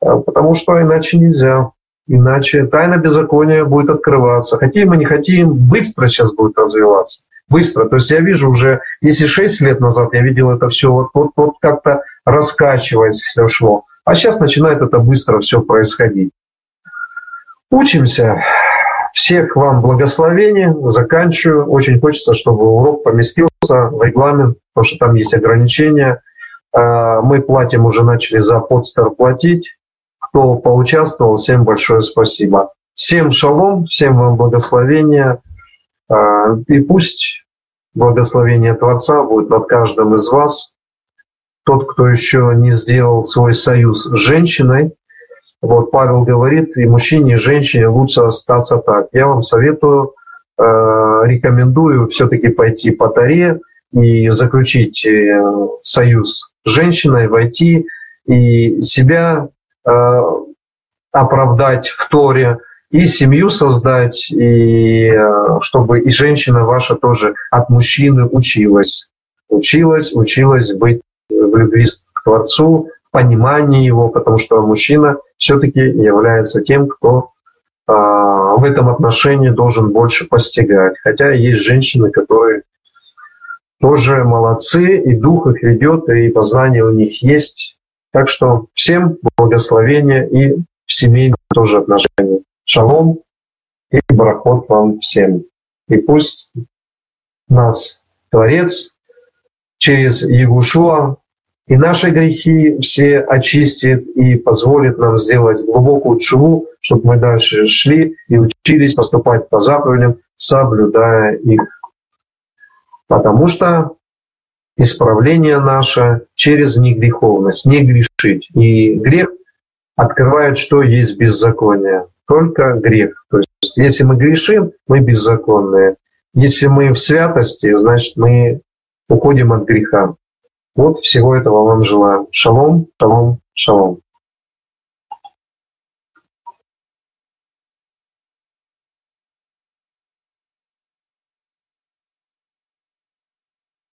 э, потому что иначе нельзя. Иначе тайна беззакония будет открываться. Хотим мы не хотим, быстро сейчас будет развиваться. Быстро. То есть я вижу уже, если 6 лет назад я видел это все, вот, вот, вот как-то раскачиваясь все шло. А сейчас начинает это быстро все происходить. Учимся. Всех вам благословений. Заканчиваю. Очень хочется, чтобы урок поместился в регламент, потому что там есть ограничения. А, мы платим, уже начали за подстер платить кто поучаствовал, всем большое спасибо. Всем шалом, всем вам благословения. А, и пусть благословение Творца будет над каждым из вас. Тот, кто еще не сделал свой союз с женщиной, вот Павел говорит, и мужчине, и женщине лучше остаться так. Я вам советую, э, рекомендую все-таки пойти по Таре и заключить э, союз с женщиной, войти и себя оправдать в Торе, и семью создать, и э, чтобы и женщина ваша тоже от мужчины училась. Училась, училась быть в любви к Творцу, в понимании его, потому что мужчина все-таки является тем, кто э, в этом отношении должен больше постигать. Хотя есть женщины, которые тоже молодцы, и дух их ведет, и познание у них есть, так что всем благословения и в семейном тоже отношении. Шалом и барахот вам всем. И пусть нас Творец через Егушуа и наши грехи все очистит и позволит нам сделать глубокую чуву, чтобы мы дальше шли и учились поступать по заповедям, соблюдая их. Потому что исправление наше через негреховность, не грешить. И грех открывает, что есть беззаконие. Только грех. То есть, если мы грешим, мы беззаконные. Если мы в святости, значит, мы уходим от греха. Вот всего этого вам желаю. Шалом, шалом, шалом.